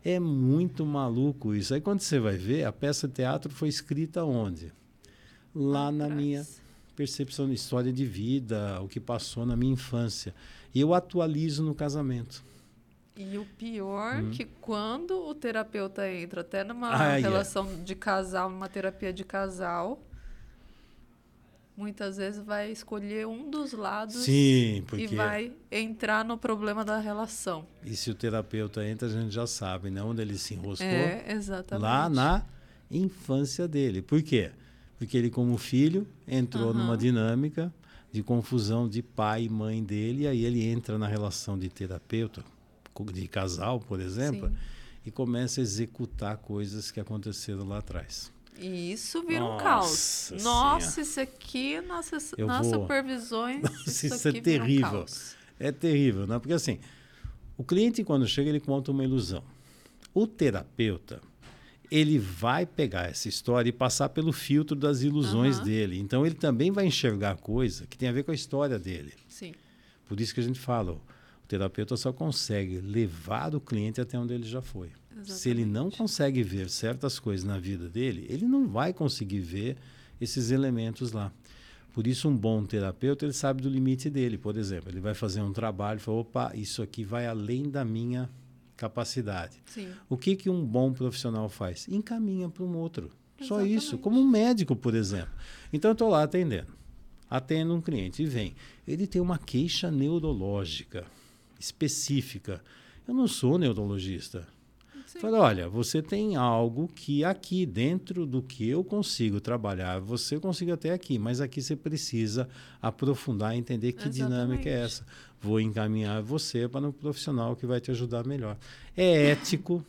[SPEAKER 2] É. é muito maluco isso. Aí quando você vai ver, a peça de teatro foi escrita onde? Lá na minha percepção de história de vida, o que passou na minha infância. E eu atualizo no casamento.
[SPEAKER 1] E o pior hum. que quando o terapeuta entra até numa ah, relação yeah. de casal, numa terapia de casal, muitas vezes vai escolher um dos lados
[SPEAKER 2] Sim, porque...
[SPEAKER 1] e vai entrar no problema da relação.
[SPEAKER 2] E se o terapeuta entra, a gente já sabe, né? Onde ele se enroscou.
[SPEAKER 1] É, exatamente.
[SPEAKER 2] Lá na infância dele. Por quê? Porque ele, como filho, entrou uhum. numa dinâmica de confusão de pai e mãe dele, e aí ele entra na relação de terapeuta, de casal, por exemplo, Sim. e começa a executar coisas que aconteceram lá atrás.
[SPEAKER 1] E isso vira nossa um caos. Nossa, isso aqui, nossa, nas vou... supervisões. Nossa,
[SPEAKER 2] isso, isso é terrível. Um é terrível, né? Porque assim, o cliente, quando chega, ele conta uma ilusão. O terapeuta, ele vai pegar essa história e passar pelo filtro das ilusões uhum. dele. Então, ele também vai enxergar coisa que tem a ver com a história dele.
[SPEAKER 1] Sim.
[SPEAKER 2] Por isso que a gente fala, terapeuta só consegue levar o cliente até onde ele já foi. Exatamente. Se ele não consegue ver certas coisas na vida dele, ele não vai conseguir ver esses elementos lá. Por isso, um bom terapeuta, ele sabe do limite dele. Por exemplo, ele vai fazer um trabalho e fala, opa, isso aqui vai além da minha capacidade.
[SPEAKER 1] Sim.
[SPEAKER 2] O que, que um bom profissional faz? Encaminha para um outro. Exatamente. Só isso. Como um médico, por exemplo. Então, eu estou lá atendendo. Atendo um cliente e vem. Ele tem uma queixa neurológica específica. Eu não sou neurologista. Falei, olha, você tem algo que aqui, dentro do que eu consigo trabalhar, você consiga até aqui, mas aqui você precisa aprofundar e entender que Exatamente. dinâmica é essa. Vou encaminhar você para um profissional que vai te ajudar melhor. É ético.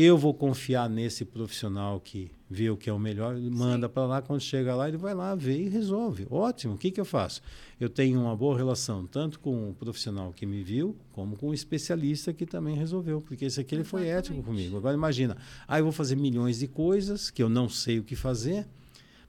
[SPEAKER 2] Eu vou confiar nesse profissional que vê o que é o melhor, manda para lá, quando chega lá, ele vai lá, vê e resolve. Ótimo, o que, que eu faço? Eu tenho uma boa relação tanto com o profissional que me viu, como com o especialista que também resolveu, porque esse aqui ele foi ético comigo. Agora imagina, aí ah, eu vou fazer milhões de coisas que eu não sei o que fazer,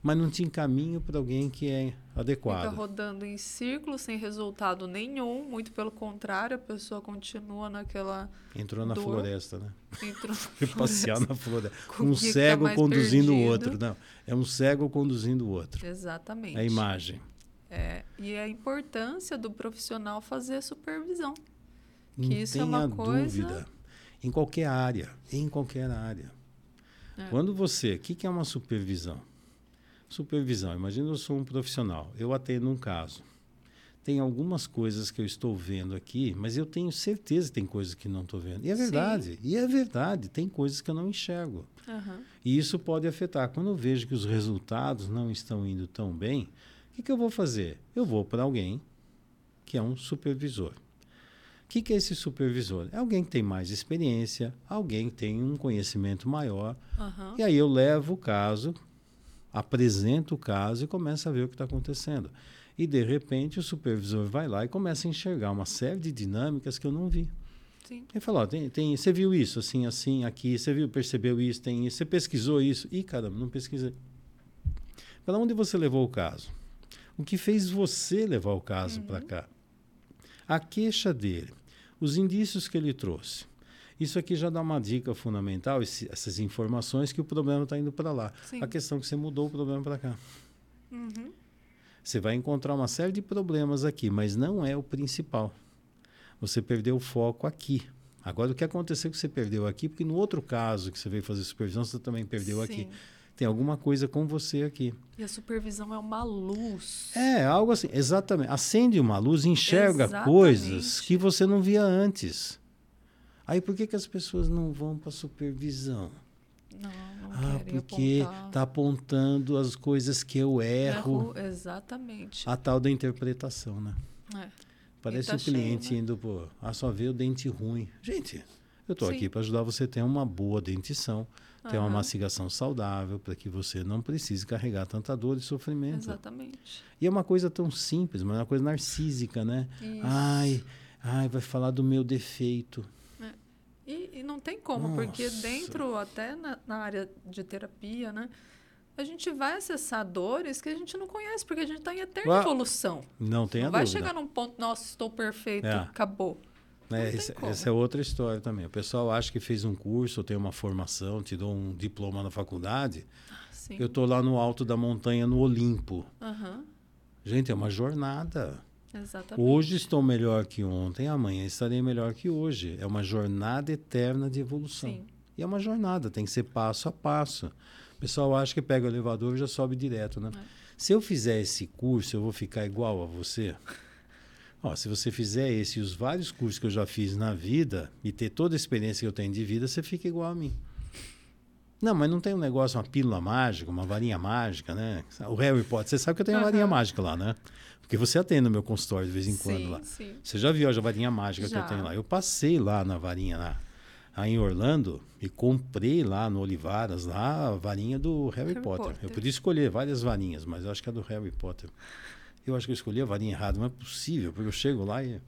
[SPEAKER 2] mas não te encaminho para alguém que é adequado.
[SPEAKER 1] Fica rodando em círculo sem resultado nenhum, muito pelo contrário, a pessoa continua naquela.
[SPEAKER 2] Entrou na
[SPEAKER 1] dor.
[SPEAKER 2] floresta, né?
[SPEAKER 1] Entrou
[SPEAKER 2] na passear na floresta. um cego tá conduzindo o outro. Não, é um cego conduzindo o outro.
[SPEAKER 1] Exatamente.
[SPEAKER 2] É a imagem.
[SPEAKER 1] É, e a importância do profissional fazer supervisão.
[SPEAKER 2] Que não isso é uma coisa. dúvida. Em qualquer área. Em qualquer área. É. Quando você. O que, que é uma supervisão? Supervisão. Imagina eu sou um profissional, eu atendo um caso. Tem algumas coisas que eu estou vendo aqui, mas eu tenho certeza que tem coisas que não estou vendo. E é verdade. Sim. E é verdade. Tem coisas que eu não enxergo.
[SPEAKER 1] Uhum.
[SPEAKER 2] E isso pode afetar. Quando eu vejo que os resultados não estão indo tão bem, o que, que eu vou fazer? Eu vou para alguém que é um supervisor. O que, que é esse supervisor? É alguém que tem mais experiência, alguém que tem um conhecimento maior.
[SPEAKER 1] Uhum.
[SPEAKER 2] E aí eu levo o caso apresenta o caso e começa a ver o que está acontecendo. E, de repente, o supervisor vai lá e começa a enxergar uma série de dinâmicas que eu não vi.
[SPEAKER 1] Sim.
[SPEAKER 2] Ele fala, ó, tem, tem, você viu isso, assim, assim, aqui, você viu, percebeu isso, tem isso, você pesquisou isso. Ih, caramba, não pesquisei. Para onde você levou o caso? O que fez você levar o caso uhum. para cá? A queixa dele, os indícios que ele trouxe. Isso aqui já dá uma dica fundamental, esse, essas informações, que o problema está indo para lá.
[SPEAKER 1] Sim.
[SPEAKER 2] A questão é que você mudou o problema para cá.
[SPEAKER 1] Uhum.
[SPEAKER 2] Você vai encontrar uma série de problemas aqui, mas não é o principal. Você perdeu o foco aqui. Agora, o que aconteceu que você perdeu aqui? Porque no outro caso que você veio fazer supervisão, você também perdeu Sim. aqui. Tem alguma coisa com você aqui.
[SPEAKER 1] E a supervisão é uma luz.
[SPEAKER 2] É, algo assim. Exatamente. Acende uma luz, enxerga Exatamente. coisas que você não via antes. Aí por que, que as pessoas não vão para a supervisão?
[SPEAKER 1] Não, não
[SPEAKER 2] ah, porque está apontando as coisas que eu erro.
[SPEAKER 1] erro. Exatamente.
[SPEAKER 2] A tal da interpretação, né? É. Parece tá o cliente cheio, né? indo, pô, ah, só vê o dente ruim. Gente, eu estou aqui para ajudar você a ter uma boa dentição, ter uhum. uma mastigação saudável, para que você não precise carregar tanta dor e sofrimento.
[SPEAKER 1] Exatamente.
[SPEAKER 2] E é uma coisa tão simples, mas é uma coisa narcísica, né? Isso. Ai, ai, vai falar do meu defeito.
[SPEAKER 1] E, não tem como, Nossa. porque dentro, até na, na área de terapia, né? a gente vai acessar dores que a gente não conhece, porque a gente está em eterna ah, evolução.
[SPEAKER 2] Não tem a
[SPEAKER 1] vai
[SPEAKER 2] dúvida.
[SPEAKER 1] chegar num ponto, nossa, estou perfeito, é. acabou.
[SPEAKER 2] É, esse, essa é outra história também. O pessoal acha que fez um curso, tem uma formação, te dou um diploma na faculdade. Ah, eu estou lá no alto da montanha, no Olimpo.
[SPEAKER 1] Uhum.
[SPEAKER 2] Gente, é uma jornada.
[SPEAKER 1] Exatamente.
[SPEAKER 2] Hoje estou melhor que ontem, amanhã estarei melhor que hoje. É uma jornada eterna de evolução. Sim. E é uma jornada, tem que ser passo a passo. O pessoal acha que pega o elevador e já sobe direto, né? É. Se eu fizer esse curso, eu vou ficar igual a você? Ó, se você fizer esse e os vários cursos que eu já fiz na vida e ter toda a experiência que eu tenho de vida, você fica igual a mim. Não, mas não tem um negócio, uma pílula mágica, uma varinha mágica, né? O Harry Potter, você sabe que eu tenho uhum. uma varinha mágica lá, né? Porque você atende no meu consultório de vez em quando sim, lá. Sim. Você já viu a varinha mágica já. que eu tenho lá? Eu passei lá na varinha lá aí em Orlando e comprei lá no Olivaras lá a varinha do Harry, Harry Potter. Potter. Eu podia escolher várias varinhas, mas eu acho que é do Harry Potter. Eu acho que eu escolhi a varinha errada, não é possível, porque eu chego lá e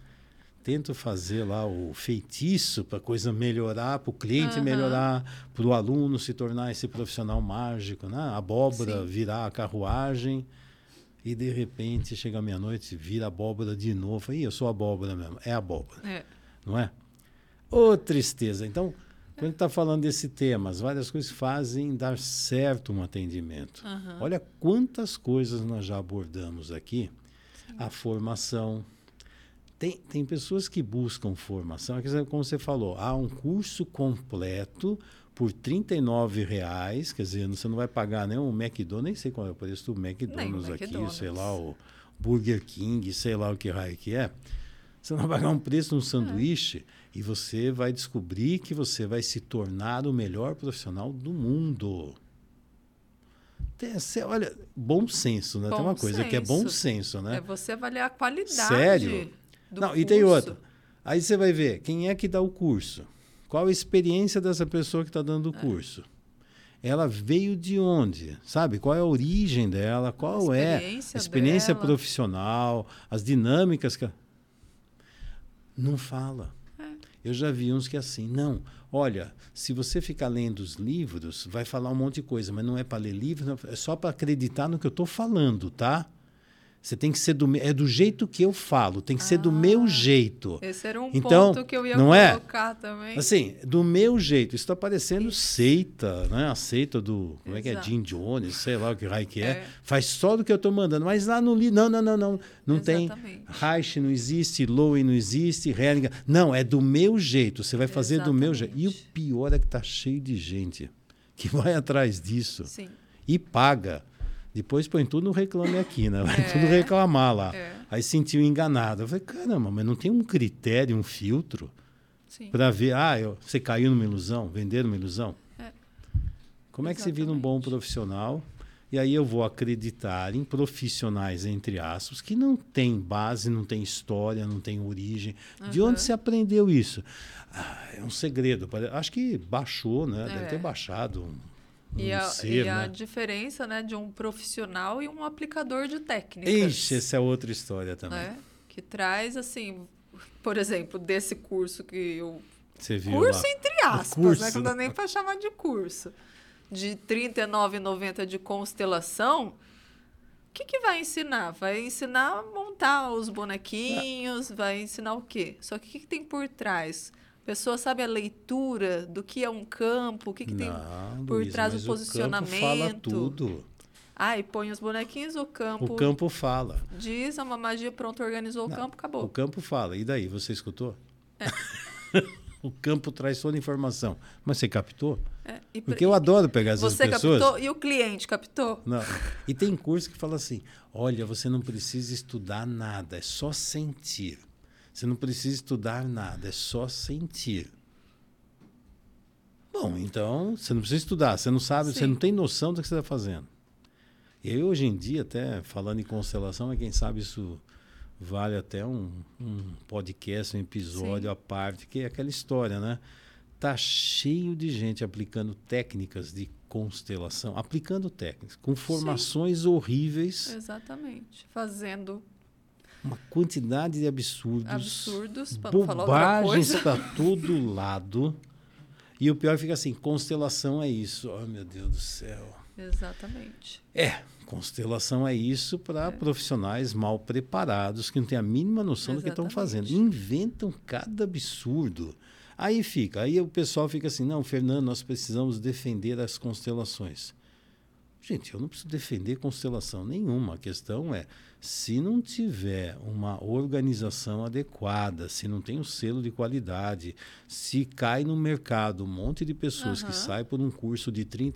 [SPEAKER 2] tento fazer lá o feitiço para a coisa melhorar, para o cliente uhum. melhorar, para o aluno se tornar esse profissional mágico, né? A abóbora Sim. virar a carruagem e de repente chega meia-noite vira abóbora de novo. Aí eu sou abóbora mesmo, é abóbora,
[SPEAKER 1] é.
[SPEAKER 2] não é? Ô, oh, tristeza. Então, quando a gente está falando desse tema, as várias coisas fazem dar certo um atendimento.
[SPEAKER 1] Uhum.
[SPEAKER 2] Olha quantas coisas nós já abordamos aqui. Sim. A formação. Tem, tem pessoas que buscam formação, como você falou, há um curso completo por R$ reais, quer dizer, você não vai pagar nem um McDonald's, nem sei qual é o preço do McDonald's aqui, McDonald's. sei lá, o Burger King, sei lá o que raio que é. Você não vai pagar um preço no sanduíche. É e você vai descobrir que você vai se tornar o melhor profissional do mundo. Tem, olha, bom senso, né? Bom tem uma coisa senso. que é bom senso, né?
[SPEAKER 1] É você avaliar a qualidade
[SPEAKER 2] Sério?
[SPEAKER 1] Do
[SPEAKER 2] Não,
[SPEAKER 1] curso.
[SPEAKER 2] e tem outra. Aí você vai ver quem é que dá o curso. Qual a experiência dessa pessoa que está dando o é. curso? Ela veio de onde? Sabe? Qual é a origem dela? Qual a é a experiência dela. profissional? As dinâmicas que. Não fala. Eu já vi uns que é assim, não, olha, se você ficar lendo os livros, vai falar um monte de coisa, mas não é para ler livro, é só para acreditar no que eu estou falando, tá? Você tem que ser do é do jeito que eu falo, tem que ah, ser do meu ah, jeito.
[SPEAKER 1] Esse era um
[SPEAKER 2] então,
[SPEAKER 1] ponto que eu ia
[SPEAKER 2] não
[SPEAKER 1] é? colocar é? também.
[SPEAKER 2] Assim, do meu jeito. Isso está parecendo Isso. seita, né? A seita do como Exato. é que é Jim Jones, sei lá o que raio que é. é. Faz só do que eu estou mandando, mas lá no livro não, não, não, não, não Exatamente. tem Reich não existe, Lowe não existe, Hellinger. Não, é do meu jeito. Você vai fazer Exatamente. do meu jeito. E o pior é que tá cheio de gente que vai atrás disso
[SPEAKER 1] Sim.
[SPEAKER 2] e paga depois põe tudo no reclame aqui, né? Vai é, tudo reclamar lá. É. Aí sentiu enganado. Eu falei, caramba, mas não tem um critério, um filtro para ver, ah, eu, você caiu numa ilusão, vender uma ilusão? É. Como é que você vira um bom profissional? E aí eu vou acreditar em profissionais, entre aspas, que não tem base, não tem história, não tem origem. Uhum. De onde você aprendeu isso? Ah, é um segredo. Acho que baixou, né? Deve ter é. baixado
[SPEAKER 1] e, a, ser, e né? a, diferença né, de um profissional e um aplicador de técnicas.
[SPEAKER 2] Ixi, essa é outra história também.
[SPEAKER 1] Né? Que traz, assim, por exemplo, desse curso que eu.
[SPEAKER 2] Você viu
[SPEAKER 1] curso
[SPEAKER 2] lá.
[SPEAKER 1] entre aspas, curso, né? Que não dá nem para chamar de curso. De R$ 39,90 de constelação. O que, que vai ensinar? Vai ensinar a montar os bonequinhos, é. vai ensinar o quê? Só que o que, que tem por trás? A pessoa sabe a leitura do que é um campo, o que, que não, tem por Luiz, trás do posicionamento. O campo
[SPEAKER 2] fala tudo.
[SPEAKER 1] Ah, e põe os bonequinhos, o campo.
[SPEAKER 2] O campo fala.
[SPEAKER 1] Diz, uma magia, pronto, organizou Não, o campo, acabou.
[SPEAKER 2] O campo fala. E daí, você escutou? É. o campo traz toda a informação. Mas você captou? É, e, Porque eu adoro pegar essas
[SPEAKER 1] você
[SPEAKER 2] pessoas.
[SPEAKER 1] Você captou e o cliente captou?
[SPEAKER 2] Não. E tem curso que fala assim: olha, você não precisa estudar nada, é só sentir. Você não precisa estudar nada, é só sentir. Bom, então você não precisa estudar, você não sabe, Sim. você não tem noção do que você está fazendo. E aí, hoje em dia, até falando em constelação, é quem sabe isso vale até um, um podcast, um episódio Sim. à parte, que é aquela história, né? Tá cheio de gente aplicando técnicas de constelação, aplicando técnicas, com formações Sim. horríveis.
[SPEAKER 1] Exatamente. Fazendo
[SPEAKER 2] uma quantidade de absurdos.
[SPEAKER 1] Absurdos,
[SPEAKER 2] outra para todo lado. E o pior fica assim, constelação é isso. Oh, meu Deus do céu.
[SPEAKER 1] Exatamente.
[SPEAKER 2] É, constelação é isso para é. profissionais mal preparados, que não têm a mínima noção Exatamente. do que estão fazendo. Inventam cada absurdo. Aí fica, aí o pessoal fica assim, não, Fernando, nós precisamos defender as constelações. Gente, eu não preciso defender constelação nenhuma. A questão é, se não tiver uma organização adequada, se não tem um selo de qualidade, se cai no mercado um monte de pessoas uhum. que saem por um curso de R$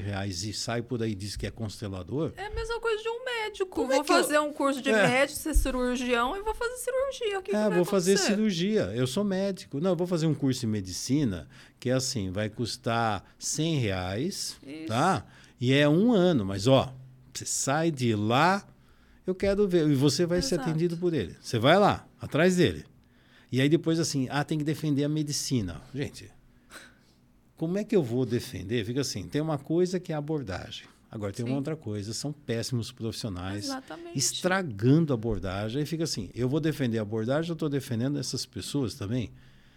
[SPEAKER 2] reais e sai por aí e diz que é constelador.
[SPEAKER 1] É a mesma coisa de um médico. Como é vou é fazer eu... um curso de é. médico, ser cirurgião e vou fazer cirurgia. O que é,
[SPEAKER 2] que vou fazer cirurgia. Eu sou médico. Não, eu vou fazer um curso de medicina que é assim, vai custar R$ reais, Isso. tá? E é um ano, mas ó, você sai de lá eu quero ver. E você vai Exato. ser atendido por ele. Você vai lá, atrás dele. E aí depois assim, ah, tem que defender a medicina. Gente, como é que eu vou defender? Fica assim, tem uma coisa que é a abordagem. Agora tem Sim. uma outra coisa, são péssimos profissionais
[SPEAKER 1] Exatamente.
[SPEAKER 2] estragando a abordagem. Aí fica assim, eu vou defender a abordagem, eu estou defendendo essas pessoas também.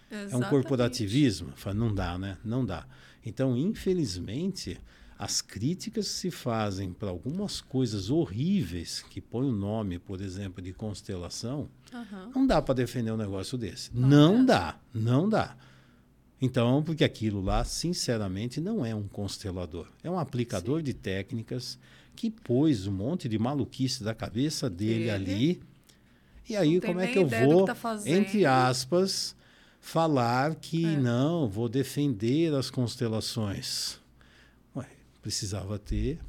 [SPEAKER 2] Exatamente. É um corporativismo? Fala, não dá, né? Não dá. Então, infelizmente, as críticas que se fazem para algumas coisas horríveis, que põe o nome, por exemplo, de constelação, uhum. não dá para defender um negócio desse. Não, não dá, não dá. Então, porque aquilo lá, sinceramente, não é um constelador. É um aplicador Sim. de técnicas que pôs um monte de maluquice da cabeça dele Ele? ali. E aí, como é que eu vou, que tá entre aspas, falar que é. não, vou defender as constelações? Precisava ter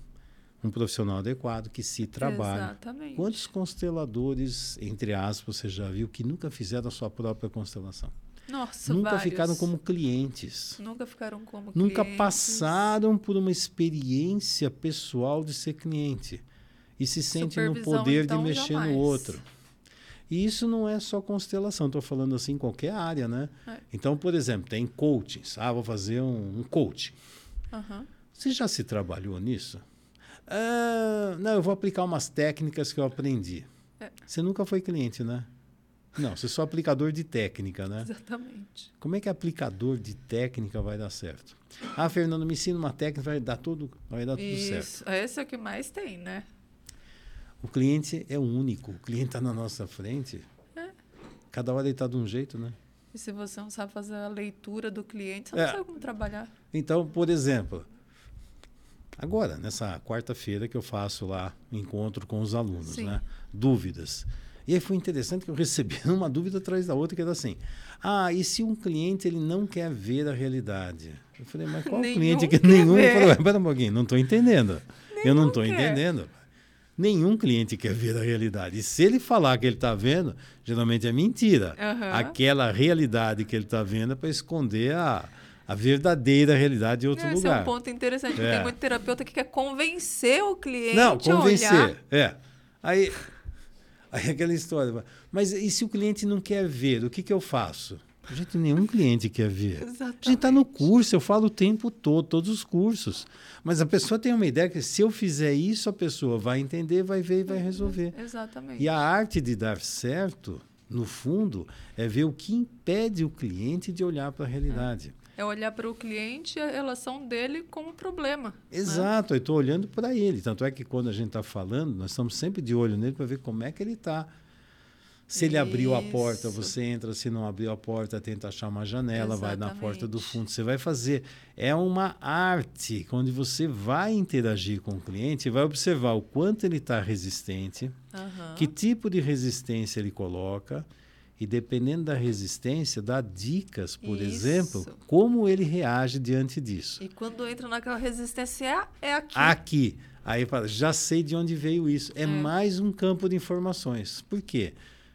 [SPEAKER 2] um profissional adequado que se trabalhe.
[SPEAKER 1] Exatamente.
[SPEAKER 2] Quantos consteladores, entre aspas, você já viu que nunca fizeram a sua própria constelação?
[SPEAKER 1] Nossa,
[SPEAKER 2] Nunca
[SPEAKER 1] vários.
[SPEAKER 2] ficaram como clientes.
[SPEAKER 1] Nunca ficaram como
[SPEAKER 2] Nunca
[SPEAKER 1] clientes.
[SPEAKER 2] passaram por uma experiência pessoal de ser cliente. E se sente no poder então, de mexer jamais. no outro. E isso não é só constelação, estou falando assim em qualquer área, né? É. Então, por exemplo, tem coachings. Ah, vou fazer um, um coaching.
[SPEAKER 1] Uhum.
[SPEAKER 2] Você já se trabalhou nisso? Ah, não, eu vou aplicar umas técnicas que eu aprendi. É. Você nunca foi cliente, né? Não, você é só aplicador de técnica, né?
[SPEAKER 1] Exatamente.
[SPEAKER 2] Como é que aplicador de técnica vai dar certo? Ah, Fernando, me ensina uma técnica, vai dar tudo, vai dar tudo Isso. certo.
[SPEAKER 1] Esse é o que mais tem, né?
[SPEAKER 2] O cliente é único, o cliente está na nossa frente. É. Cada hora ele está de um jeito, né?
[SPEAKER 1] E se você não sabe fazer a leitura do cliente, você não é. sabe como trabalhar.
[SPEAKER 2] Então, por exemplo, agora, nessa quarta-feira que eu faço lá encontro com os alunos, Sim. né? Dúvidas. E aí foi interessante que eu recebi uma dúvida atrás da outra que era assim: "Ah, e se um cliente ele não quer ver a realidade?" Eu falei: "Mas qual nenhum cliente que nenhum problema? Espera um pouquinho, não estou entendendo. Nenhum eu não estou entendendo." Nenhum cliente quer ver a realidade. E se ele falar que ele está vendo, geralmente é mentira. Uhum. Aquela realidade que ele está vendo é para esconder a, a verdadeira realidade em outro
[SPEAKER 1] Esse
[SPEAKER 2] lugar.
[SPEAKER 1] Esse é um ponto interessante, é. tem muito terapeuta que quer convencer o cliente
[SPEAKER 2] Não, convencer,
[SPEAKER 1] a olhar.
[SPEAKER 2] é. Aí, aí aquela história, mas e se o cliente não quer ver, o que, que eu faço? Gente, nenhum cliente quer ver.
[SPEAKER 1] Exatamente.
[SPEAKER 2] A gente está no curso, eu falo o tempo todo, todos os cursos. Mas a pessoa tem uma ideia que se eu fizer isso, a pessoa vai entender, vai ver e vai resolver.
[SPEAKER 1] Exatamente.
[SPEAKER 2] E a arte de dar certo, no fundo, é ver o que impede o cliente de olhar para a realidade.
[SPEAKER 1] É. É olhar para o cliente e a relação dele com o problema. Né?
[SPEAKER 2] Exato, né? eu estou olhando para ele. Tanto é que quando a gente está falando, nós estamos sempre de olho nele para ver como é que ele está Se ele abriu a porta, você entra. Se não abriu a porta, tenta achar uma janela,
[SPEAKER 1] Exatamente.
[SPEAKER 2] vai na porta do fundo. Você vai fazer. É uma arte, onde você vai interagir com o cliente, vai observar o quanto ele está resistente,
[SPEAKER 1] Aham.
[SPEAKER 2] que tipo de resistência ele coloca. E dependendo da resistência, dá dicas, por
[SPEAKER 1] Isso.
[SPEAKER 2] exemplo, como ele reage diante disso.
[SPEAKER 1] E quando entra naquela resistência, é, é aqui.
[SPEAKER 2] Aqui. Aí fala, já sei de onde veio isso. É,
[SPEAKER 1] É.
[SPEAKER 2] mais um campo de informações. Por quê?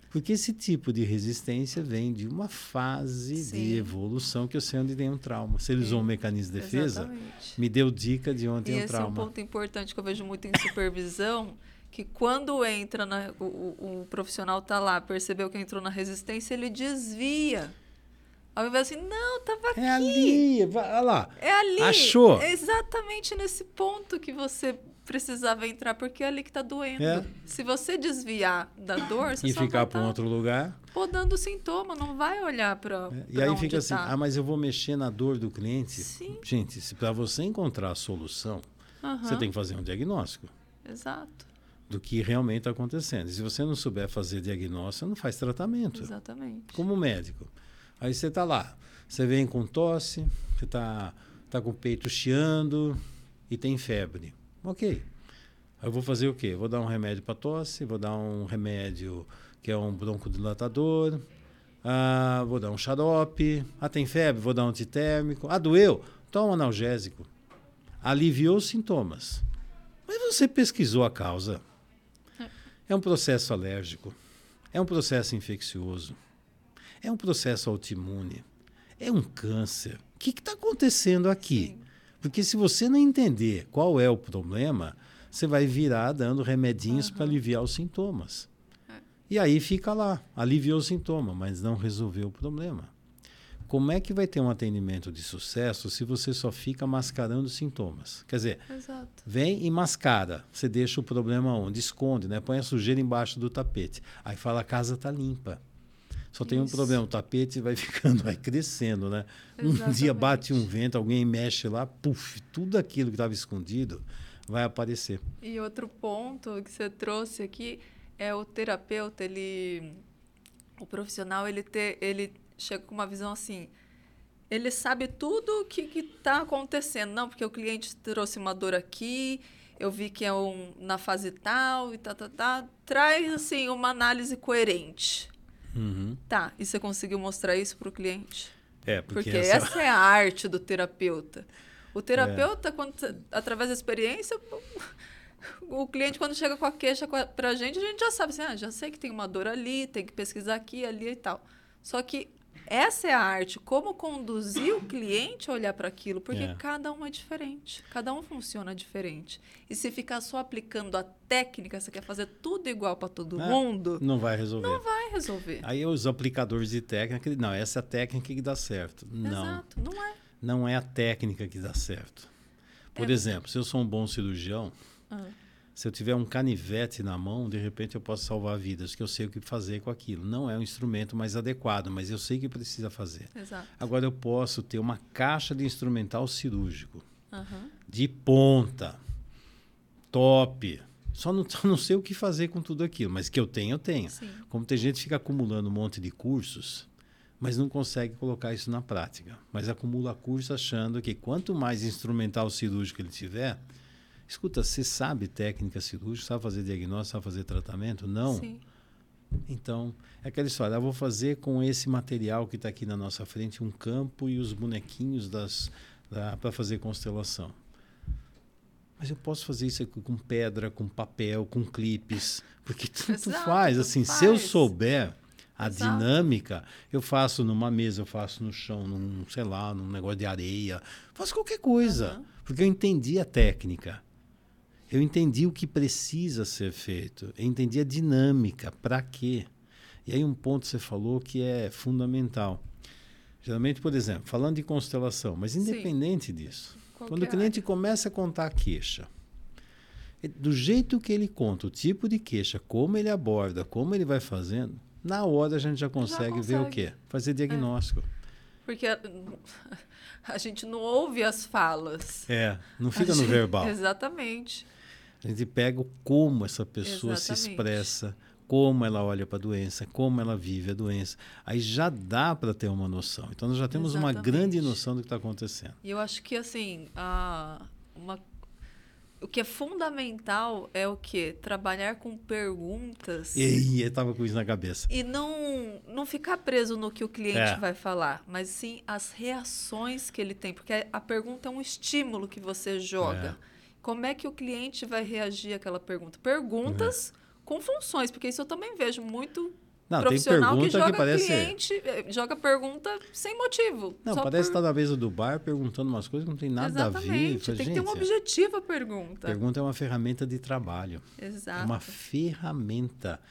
[SPEAKER 2] Porque esse tipo de resistência vem de uma fase de
[SPEAKER 1] Sim.
[SPEAKER 2] evolução que eu sei onde tem um trauma. Se ele usou um mecanismo de defesa,
[SPEAKER 1] Exatamente.
[SPEAKER 2] me deu dica de onde
[SPEAKER 1] E
[SPEAKER 2] tem um
[SPEAKER 1] esse é um
[SPEAKER 2] trauma.
[SPEAKER 1] ponto importante que eu vejo muito em supervisão, que quando entra na, o, o- profissional tá lá, percebeu que entrou na resistência, ele desvia. Ao invés assim, não, tava aqui.
[SPEAKER 2] É ali, vai, olha lá.
[SPEAKER 1] É ali.
[SPEAKER 2] Achou?
[SPEAKER 1] É exatamente nesse ponto que você precisava entrar, porque é ali que tá doendo.
[SPEAKER 2] É.
[SPEAKER 1] Se você desviar da dor, você
[SPEAKER 2] E
[SPEAKER 1] só
[SPEAKER 2] ficar para um
[SPEAKER 1] tá
[SPEAKER 2] outro lugar.
[SPEAKER 1] podando sintoma, não vai olhar para
[SPEAKER 2] É, E aí fica assim,
[SPEAKER 1] tá.
[SPEAKER 2] ah, mas eu vou mexer na dor do cliente.
[SPEAKER 1] Sim.
[SPEAKER 2] Gente, se para você encontrar a solução, você
[SPEAKER 1] Aham,
[SPEAKER 2] tem que fazer um diagnóstico.
[SPEAKER 1] Exato,
[SPEAKER 2] do que realmente está acontecendo. E se você não souber fazer diagnóstico, não faz tratamento.
[SPEAKER 1] exatamente.
[SPEAKER 2] Como médico. Aí você está lá, você vem com tosse, você está tá com o peito chiando e tem febre. Ok. Aí eu vou fazer o quê? Vou dar um remédio para tosse, vou dar um remédio que é um broncodilatador, ah, vou dar um xarope. Ah, tem febre? Vou dar um antitérmico. Ah, doeu? Toma um analgésico. Aliviou os sintomas. Mas você pesquisou a causa. É um processo alérgico. É um processo infeccioso. É um processo autoimune. É um câncer. O que está acontecendo aqui?
[SPEAKER 1] Sim.
[SPEAKER 2] Porque se você não entender qual é o problema, você vai virar dando remedinhos para aliviar os sintomas. E aí fica lá, aliviou o sintoma, mas não resolveu o problema. Como é que vai ter um atendimento de sucesso se você só fica mascarando sintomas? Quer dizer,
[SPEAKER 1] Exato.
[SPEAKER 2] Vem e mascara. Você deixa o problema onde? Esconde, né? Põe a sujeira embaixo do tapete. Aí fala, a casa está limpa. Só tem um
[SPEAKER 1] Isso.
[SPEAKER 2] problema, o tapete vai ficando, vai crescendo, né? Um dia
[SPEAKER 1] Exatamente.
[SPEAKER 2] bate um vento, alguém mexe lá, puf, tudo aquilo que estava escondido vai aparecer.
[SPEAKER 1] E outro ponto que você trouxe aqui é o terapeuta, ele o profissional, ele ter ele chega com uma visão assim, ele sabe tudo o que está acontecendo. Não, porque o cliente trouxe uma dor aqui, eu vi que é um, na fase tal e tá, tá, tá. Traz, assim, uma análise coerente.
[SPEAKER 2] Uhum.
[SPEAKER 1] Tá, e você conseguiu mostrar isso para o cliente?
[SPEAKER 2] É, porque,
[SPEAKER 1] Porque
[SPEAKER 2] essa-
[SPEAKER 1] essa é a arte do terapeuta. O terapeuta, quando, você- através da experiência, o cliente, quando chega com a queixa para a gente, a gente já sabe assim, ah, já sei que tem uma dor ali, tem que pesquisar aqui, ali e tal. Só que essa é a arte, como conduzir o cliente a olhar para aquilo, porque
[SPEAKER 2] É.
[SPEAKER 1] cada um é diferente, cada um funciona diferente. E se ficar só aplicando a técnica, você quer fazer tudo igual para todo
[SPEAKER 2] É.
[SPEAKER 1] mundo,
[SPEAKER 2] não vai resolver.
[SPEAKER 1] vai resolver.
[SPEAKER 2] Aí os aplicadores de técnica, não, essa é a técnica que dá certo. Não,
[SPEAKER 1] Exato, não é.
[SPEAKER 2] não é a técnica que dá certo. Por
[SPEAKER 1] É.
[SPEAKER 2] exemplo, se eu sou um bom cirurgião,
[SPEAKER 1] Ah.
[SPEAKER 2] Se eu tiver um canivete na mão, de repente eu posso salvar vidas, que eu sei o que fazer com aquilo. Não é o instrumento mais adequado, mas eu sei o que precisa fazer.
[SPEAKER 1] Exato.
[SPEAKER 2] Agora eu posso ter uma caixa de instrumental cirúrgico
[SPEAKER 1] Aham.
[SPEAKER 2] de ponta, top. Só não, só não sei o que fazer com tudo aquilo, mas que eu tenho, eu tenho.
[SPEAKER 1] Sim.
[SPEAKER 2] Como tem gente que fica acumulando um monte de cursos, mas não consegue colocar isso na prática. Mas acumula curso achando que quanto mais instrumental cirúrgico ele tiver, escuta, você sabe técnica cirúrgica, sabe fazer diagnóstico, sabe fazer tratamento? Não.
[SPEAKER 1] Sim.
[SPEAKER 2] Então, é aquela história, vou fazer com esse material que está aqui na nossa frente um campo e os bonequinhos das para fazer constelação. Mas eu posso fazer isso aqui com pedra, com papel, com clipes, porque tanto
[SPEAKER 1] Exato,
[SPEAKER 2] faz. Assim, se eu
[SPEAKER 1] faz.
[SPEAKER 2] souber a
[SPEAKER 1] Exato.
[SPEAKER 2] dinâmica, eu faço numa mesa, eu faço no chão, num, sei lá, num negócio de areia, faço qualquer coisa,
[SPEAKER 1] Aham.
[SPEAKER 2] porque eu entendi a técnica. Eu entendi o que precisa ser feito. Eu entendi a dinâmica. Para quê? E aí um ponto você falou que é fundamental. Geralmente, por exemplo, falando de constelação, mas
[SPEAKER 1] Sim.
[SPEAKER 2] independente disso, quando o
[SPEAKER 1] Qualquer
[SPEAKER 2] cliente
[SPEAKER 1] área.
[SPEAKER 2] começa a contar a queixa, do jeito que ele conta, o tipo de queixa, como ele aborda, como ele vai fazendo, na hora a gente já consegue, ver o
[SPEAKER 1] consegue.
[SPEAKER 2] quê? Fazer diagnóstico.
[SPEAKER 1] Porque a, a gente não ouve as falas.
[SPEAKER 2] É, não
[SPEAKER 1] A
[SPEAKER 2] fica no
[SPEAKER 1] gente-
[SPEAKER 2] verbal.
[SPEAKER 1] Exatamente.
[SPEAKER 2] A gente pega como essa pessoa se
[SPEAKER 1] Exatamente.
[SPEAKER 2] expressa, como ela olha para a doença, como ela vive a doença. Aí já dá para ter uma noção. Então nós já temos Exatamente. uma grande noção do que está acontecendo.
[SPEAKER 1] E eu acho que assim, a, uma o que é fundamental é o que trabalhar com perguntas.
[SPEAKER 2] E eu estava com isso na cabeça.
[SPEAKER 1] E não não ficar preso no que o cliente é. vai falar, mas sim as reações que ele tem, porque a pergunta é um estímulo que você joga. É. Como é que o cliente vai reagir àquela pergunta? Perguntas é. com funções, porque isso eu também vejo muito não, profissional que joga que parece... cliente, eh, joga pergunta sem motivo.
[SPEAKER 2] Não, parece por... estar na mesa do bar perguntando umas coisas que não tem nada
[SPEAKER 1] Exatamente.
[SPEAKER 2] a ver.
[SPEAKER 1] Exatamente, tem que ter um objetivo a pergunta.
[SPEAKER 2] Pergunta é uma ferramenta de trabalho.
[SPEAKER 1] Exato.
[SPEAKER 2] É uma ferramenta.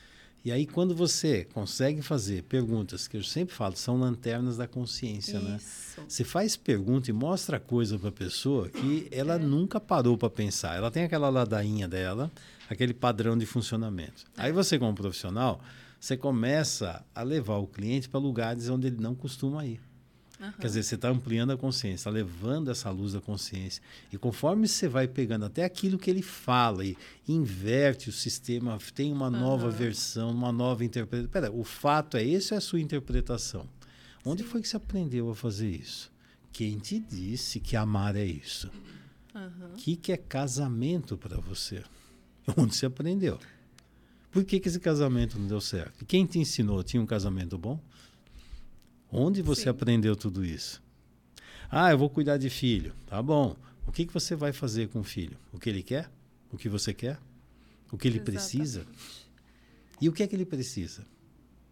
[SPEAKER 2] E aí, quando você consegue fazer perguntas, que eu sempre falo, são lanternas da consciência, né? Isso. né? Você faz pergunta e mostra coisa para a pessoa que ela é. nunca parou para pensar. Ela tem aquela ladainha dela, aquele padrão de funcionamento. É. Aí você, como profissional, você começa a levar o cliente para lugares onde ele não costuma ir. Uhum. Quer dizer, você está ampliando a consciência, está levando essa luz da consciência. E conforme você vai pegando até aquilo que ele fala e inverte o sistema, tem uma uhum. nova versão, uma nova interpretação. Pera, o fato é esse ou é a sua interpretação? Onde Sim. foi que você aprendeu a fazer isso? Quem te disse que amar é isso? O uhum. que, que é casamento para você? Onde você aprendeu? Por que, que esse casamento não deu certo? quem te ensinou? Tinha um casamento bom? Onde você Sim. aprendeu tudo isso? Ah, eu vou cuidar de filho. Tá bom. O que, que você vai fazer com o filho? O que ele quer? O que você quer? O que ele Exatamente. precisa? E o que é que ele precisa?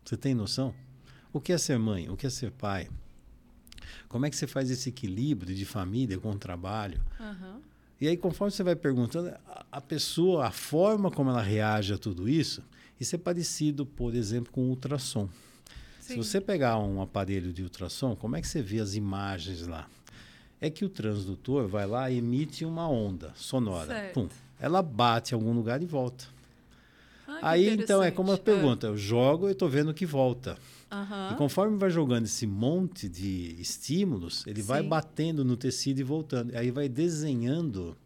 [SPEAKER 2] Você tem noção? O que é ser mãe? O que é ser pai? Como é que você faz esse equilíbrio de família com o trabalho? Uhum. E aí, conforme você vai perguntando, a pessoa, a forma como ela reage a tudo isso, isso é parecido, por exemplo, com o ultrassom. Sim. Se você pegar um aparelho de ultrassom, como é que você vê as imagens lá? É que o transdutor vai lá e emite uma onda sonora. Pum, ela bate em algum lugar e volta. Ah, Aí então é como a pergunta, eu jogo e estou vendo que volta. Uhum. E conforme vai jogando esse monte de estímulos, ele Sim. vai batendo no tecido e voltando. Aí vai desenhando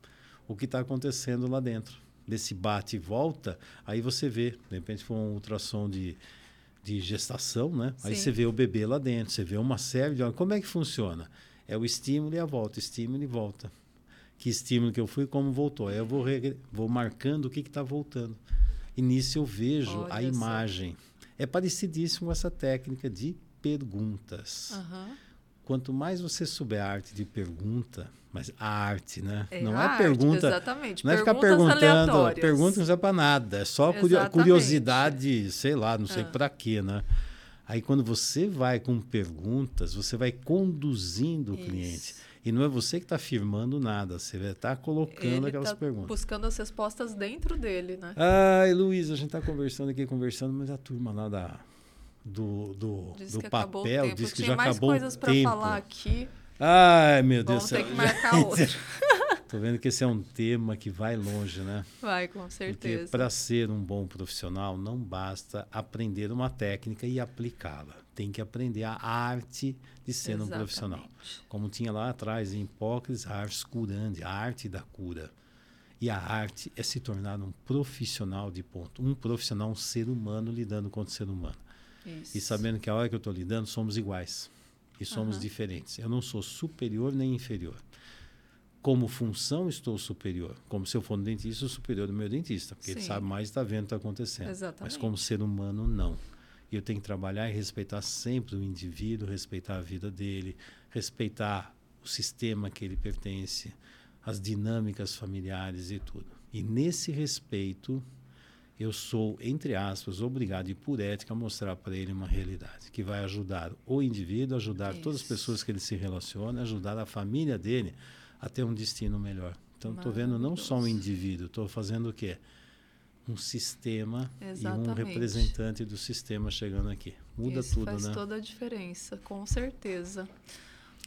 [SPEAKER 2] o que está acontecendo lá dentro. Desse bate e volta, aí você vê, de repente foi um ultrassom de, de gestação, né? Sim. Aí você vê o bebê lá dentro, você vê uma série de. Como é que funciona? É o estímulo e a volta, estímulo e volta. Que estímulo que eu fui, como voltou. Aí eu vou, vou marcando o que está voltando. E nisso eu vejo Olha a imagem. Só. É parecidíssimo essa técnica de perguntas. Uhum. Quanto mais você souber a arte de pergunta, mas a arte, né?
[SPEAKER 1] É
[SPEAKER 2] não
[SPEAKER 1] é
[SPEAKER 2] arte, pergunta.
[SPEAKER 1] Exatamente.
[SPEAKER 2] Não é ficar perguntando. Pergunta não serve para nada. É só exatamente. curiosidade, sei lá, não sei ah. para quê, né? Aí quando você vai com perguntas, você vai conduzindo o Isso. cliente. E não é você que está afirmando nada, você vai estar tá colocando Ele aquelas tá perguntas.
[SPEAKER 1] buscando as respostas dentro dele, né?
[SPEAKER 2] Ai, Luiz, a gente está conversando aqui, conversando, mas a turma lá da, do, do, do papel diz que já acabou o tempo. mais coisas para
[SPEAKER 1] falar aqui.
[SPEAKER 2] Ai, meu Deus
[SPEAKER 1] do céu. Vamos ter que marcar outro.
[SPEAKER 2] Tô vendo que esse é um tema que vai longe, né?
[SPEAKER 1] Vai, com certeza.
[SPEAKER 2] Porque para ser um bom profissional não basta aprender uma técnica e aplicá-la. Tem que aprender a arte de ser Exatamente. um profissional. Como tinha lá atrás em Hipócrates, a arte curante, a arte da cura. E a arte é se tornar um profissional de ponto. Um profissional, um ser humano lidando com o ser humano. Isso. E sabendo que a hora que eu estou lidando, somos iguais. E somos uhum. diferentes. Eu não sou superior nem inferior como função estou superior. Como se eu for um dentista, sou superior do meu dentista, porque Sim. ele sabe mais está vendo o que está acontecendo.
[SPEAKER 1] Exatamente.
[SPEAKER 2] Mas como ser humano, não. E eu tenho que trabalhar e respeitar sempre o indivíduo, respeitar a vida dele, respeitar o sistema que ele pertence, as dinâmicas familiares e tudo. E nesse respeito, eu sou, entre aspas, obrigado e por ética a mostrar para ele uma realidade que vai ajudar o indivíduo, ajudar Isso. todas as pessoas que ele se relaciona, ajudar a família dele a ter um destino melhor. Então, estou vendo não só um indivíduo, estou fazendo o quê? Um sistema Exatamente. e um representante do sistema chegando aqui. Muda
[SPEAKER 1] Isso
[SPEAKER 2] tudo,
[SPEAKER 1] faz
[SPEAKER 2] né?
[SPEAKER 1] Faz toda a diferença, com certeza.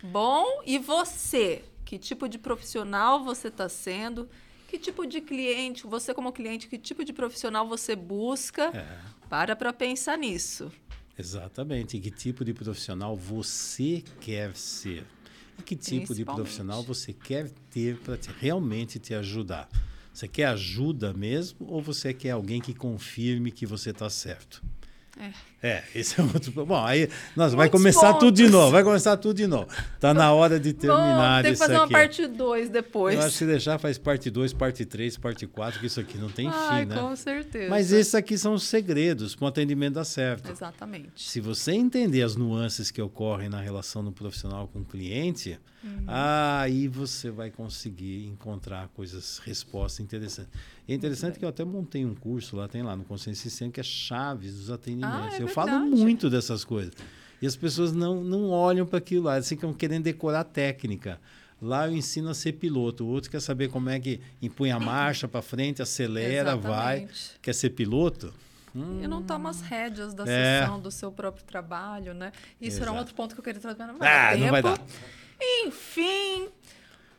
[SPEAKER 1] Bom, e você? Que tipo de profissional você está sendo? Que tipo de cliente, você como cliente, que tipo de profissional você busca? É. Para para pensar nisso.
[SPEAKER 2] Exatamente. E que tipo de profissional você quer ser? que tipo de profissional você quer ter para realmente te ajudar. Você quer ajuda mesmo ou você quer alguém que confirme que você está certo? É. é, esse é outro Bom, aí nós vai começar pontos. tudo de novo, vai começar tudo de novo. Tá na hora de terminar Bom,
[SPEAKER 1] tem que fazer uma parte 2 depois.
[SPEAKER 2] Eu acho que se deixar faz parte 2, parte 3, parte 4, que isso aqui não tem Ai, fim, né?
[SPEAKER 1] Com certeza.
[SPEAKER 2] Mas esses aqui são os segredos para o atendimento dar certo.
[SPEAKER 1] Exatamente.
[SPEAKER 2] Se você entender as nuances que ocorrem na relação do profissional com o cliente, uhum. aí você vai conseguir encontrar coisas, respostas interessantes. É interessante que eu até montei um curso lá, tem lá no Consciência Sistema, que é chaves dos atendimentos. Ah, é eu falo muito dessas coisas. E as pessoas não, não olham para aquilo lá, eles ficam querendo decorar técnica. Lá eu ensino a ser piloto. O outro quer saber como é que empunha a marcha para frente, acelera, Exatamente. vai. Quer ser piloto?
[SPEAKER 1] Hum. E não toma as rédeas da é. sessão do seu próprio trabalho, né? Isso Exato. era um outro ponto que eu queria trazer, mas não vai ah, Não vai dar. Enfim,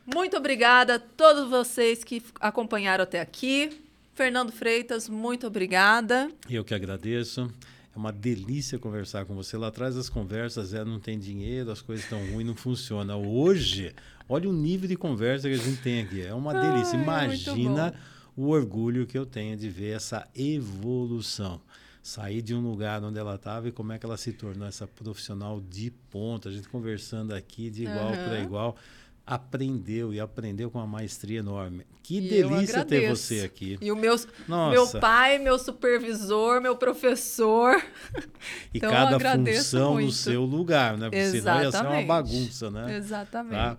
[SPEAKER 1] muito obrigada a todos vocês que acompanharam até aqui. Fernando Freitas, muito obrigada.
[SPEAKER 2] Eu que agradeço. É uma delícia conversar com você. Lá atrás as conversas é não tem dinheiro, as coisas estão ruins, não funciona. Hoje, olha o nível de conversa que a gente tem aqui. É uma delícia. Imagina o orgulho que eu tenho de ver essa evolução. Sair de um lugar onde ela estava e como é que ela se tornou essa profissional de ponta. A gente conversando aqui de igual uhum. para igual aprendeu e aprendeu com uma maestria enorme. Que e delícia ter você aqui.
[SPEAKER 1] E o meu, meu pai, meu supervisor, meu professor.
[SPEAKER 2] E então, cada função muito. no seu lugar, né? Porque Exatamente. senão ia ser uma bagunça, né?
[SPEAKER 1] Exatamente. Tá?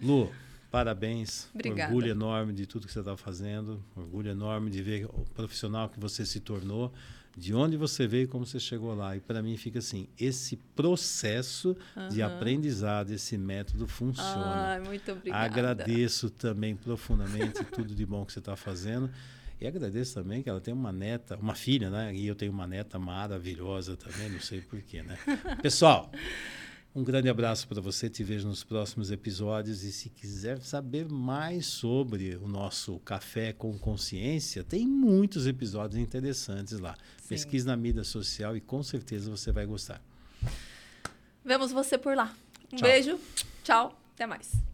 [SPEAKER 2] Lu, parabéns. Obrigada. Orgulho enorme de tudo que você está fazendo. Orgulho enorme de ver o profissional que você se tornou de onde você veio e como você chegou lá. E para mim fica assim, esse processo uhum. de aprendizado, esse método funciona.
[SPEAKER 1] Ah, muito obrigada.
[SPEAKER 2] Agradeço também profundamente tudo de bom que você está fazendo. E agradeço também que ela tem uma neta, uma filha, né? E eu tenho uma neta maravilhosa também, não sei porquê, né? Pessoal, um grande abraço para você, te vejo nos próximos episódios. E se quiser saber mais sobre o nosso Café com Consciência, tem muitos episódios interessantes lá. Sim. Pesquise na mídia social e com certeza você vai gostar.
[SPEAKER 1] Vemos você por lá. Um Tchau. beijo, tchau, até mais.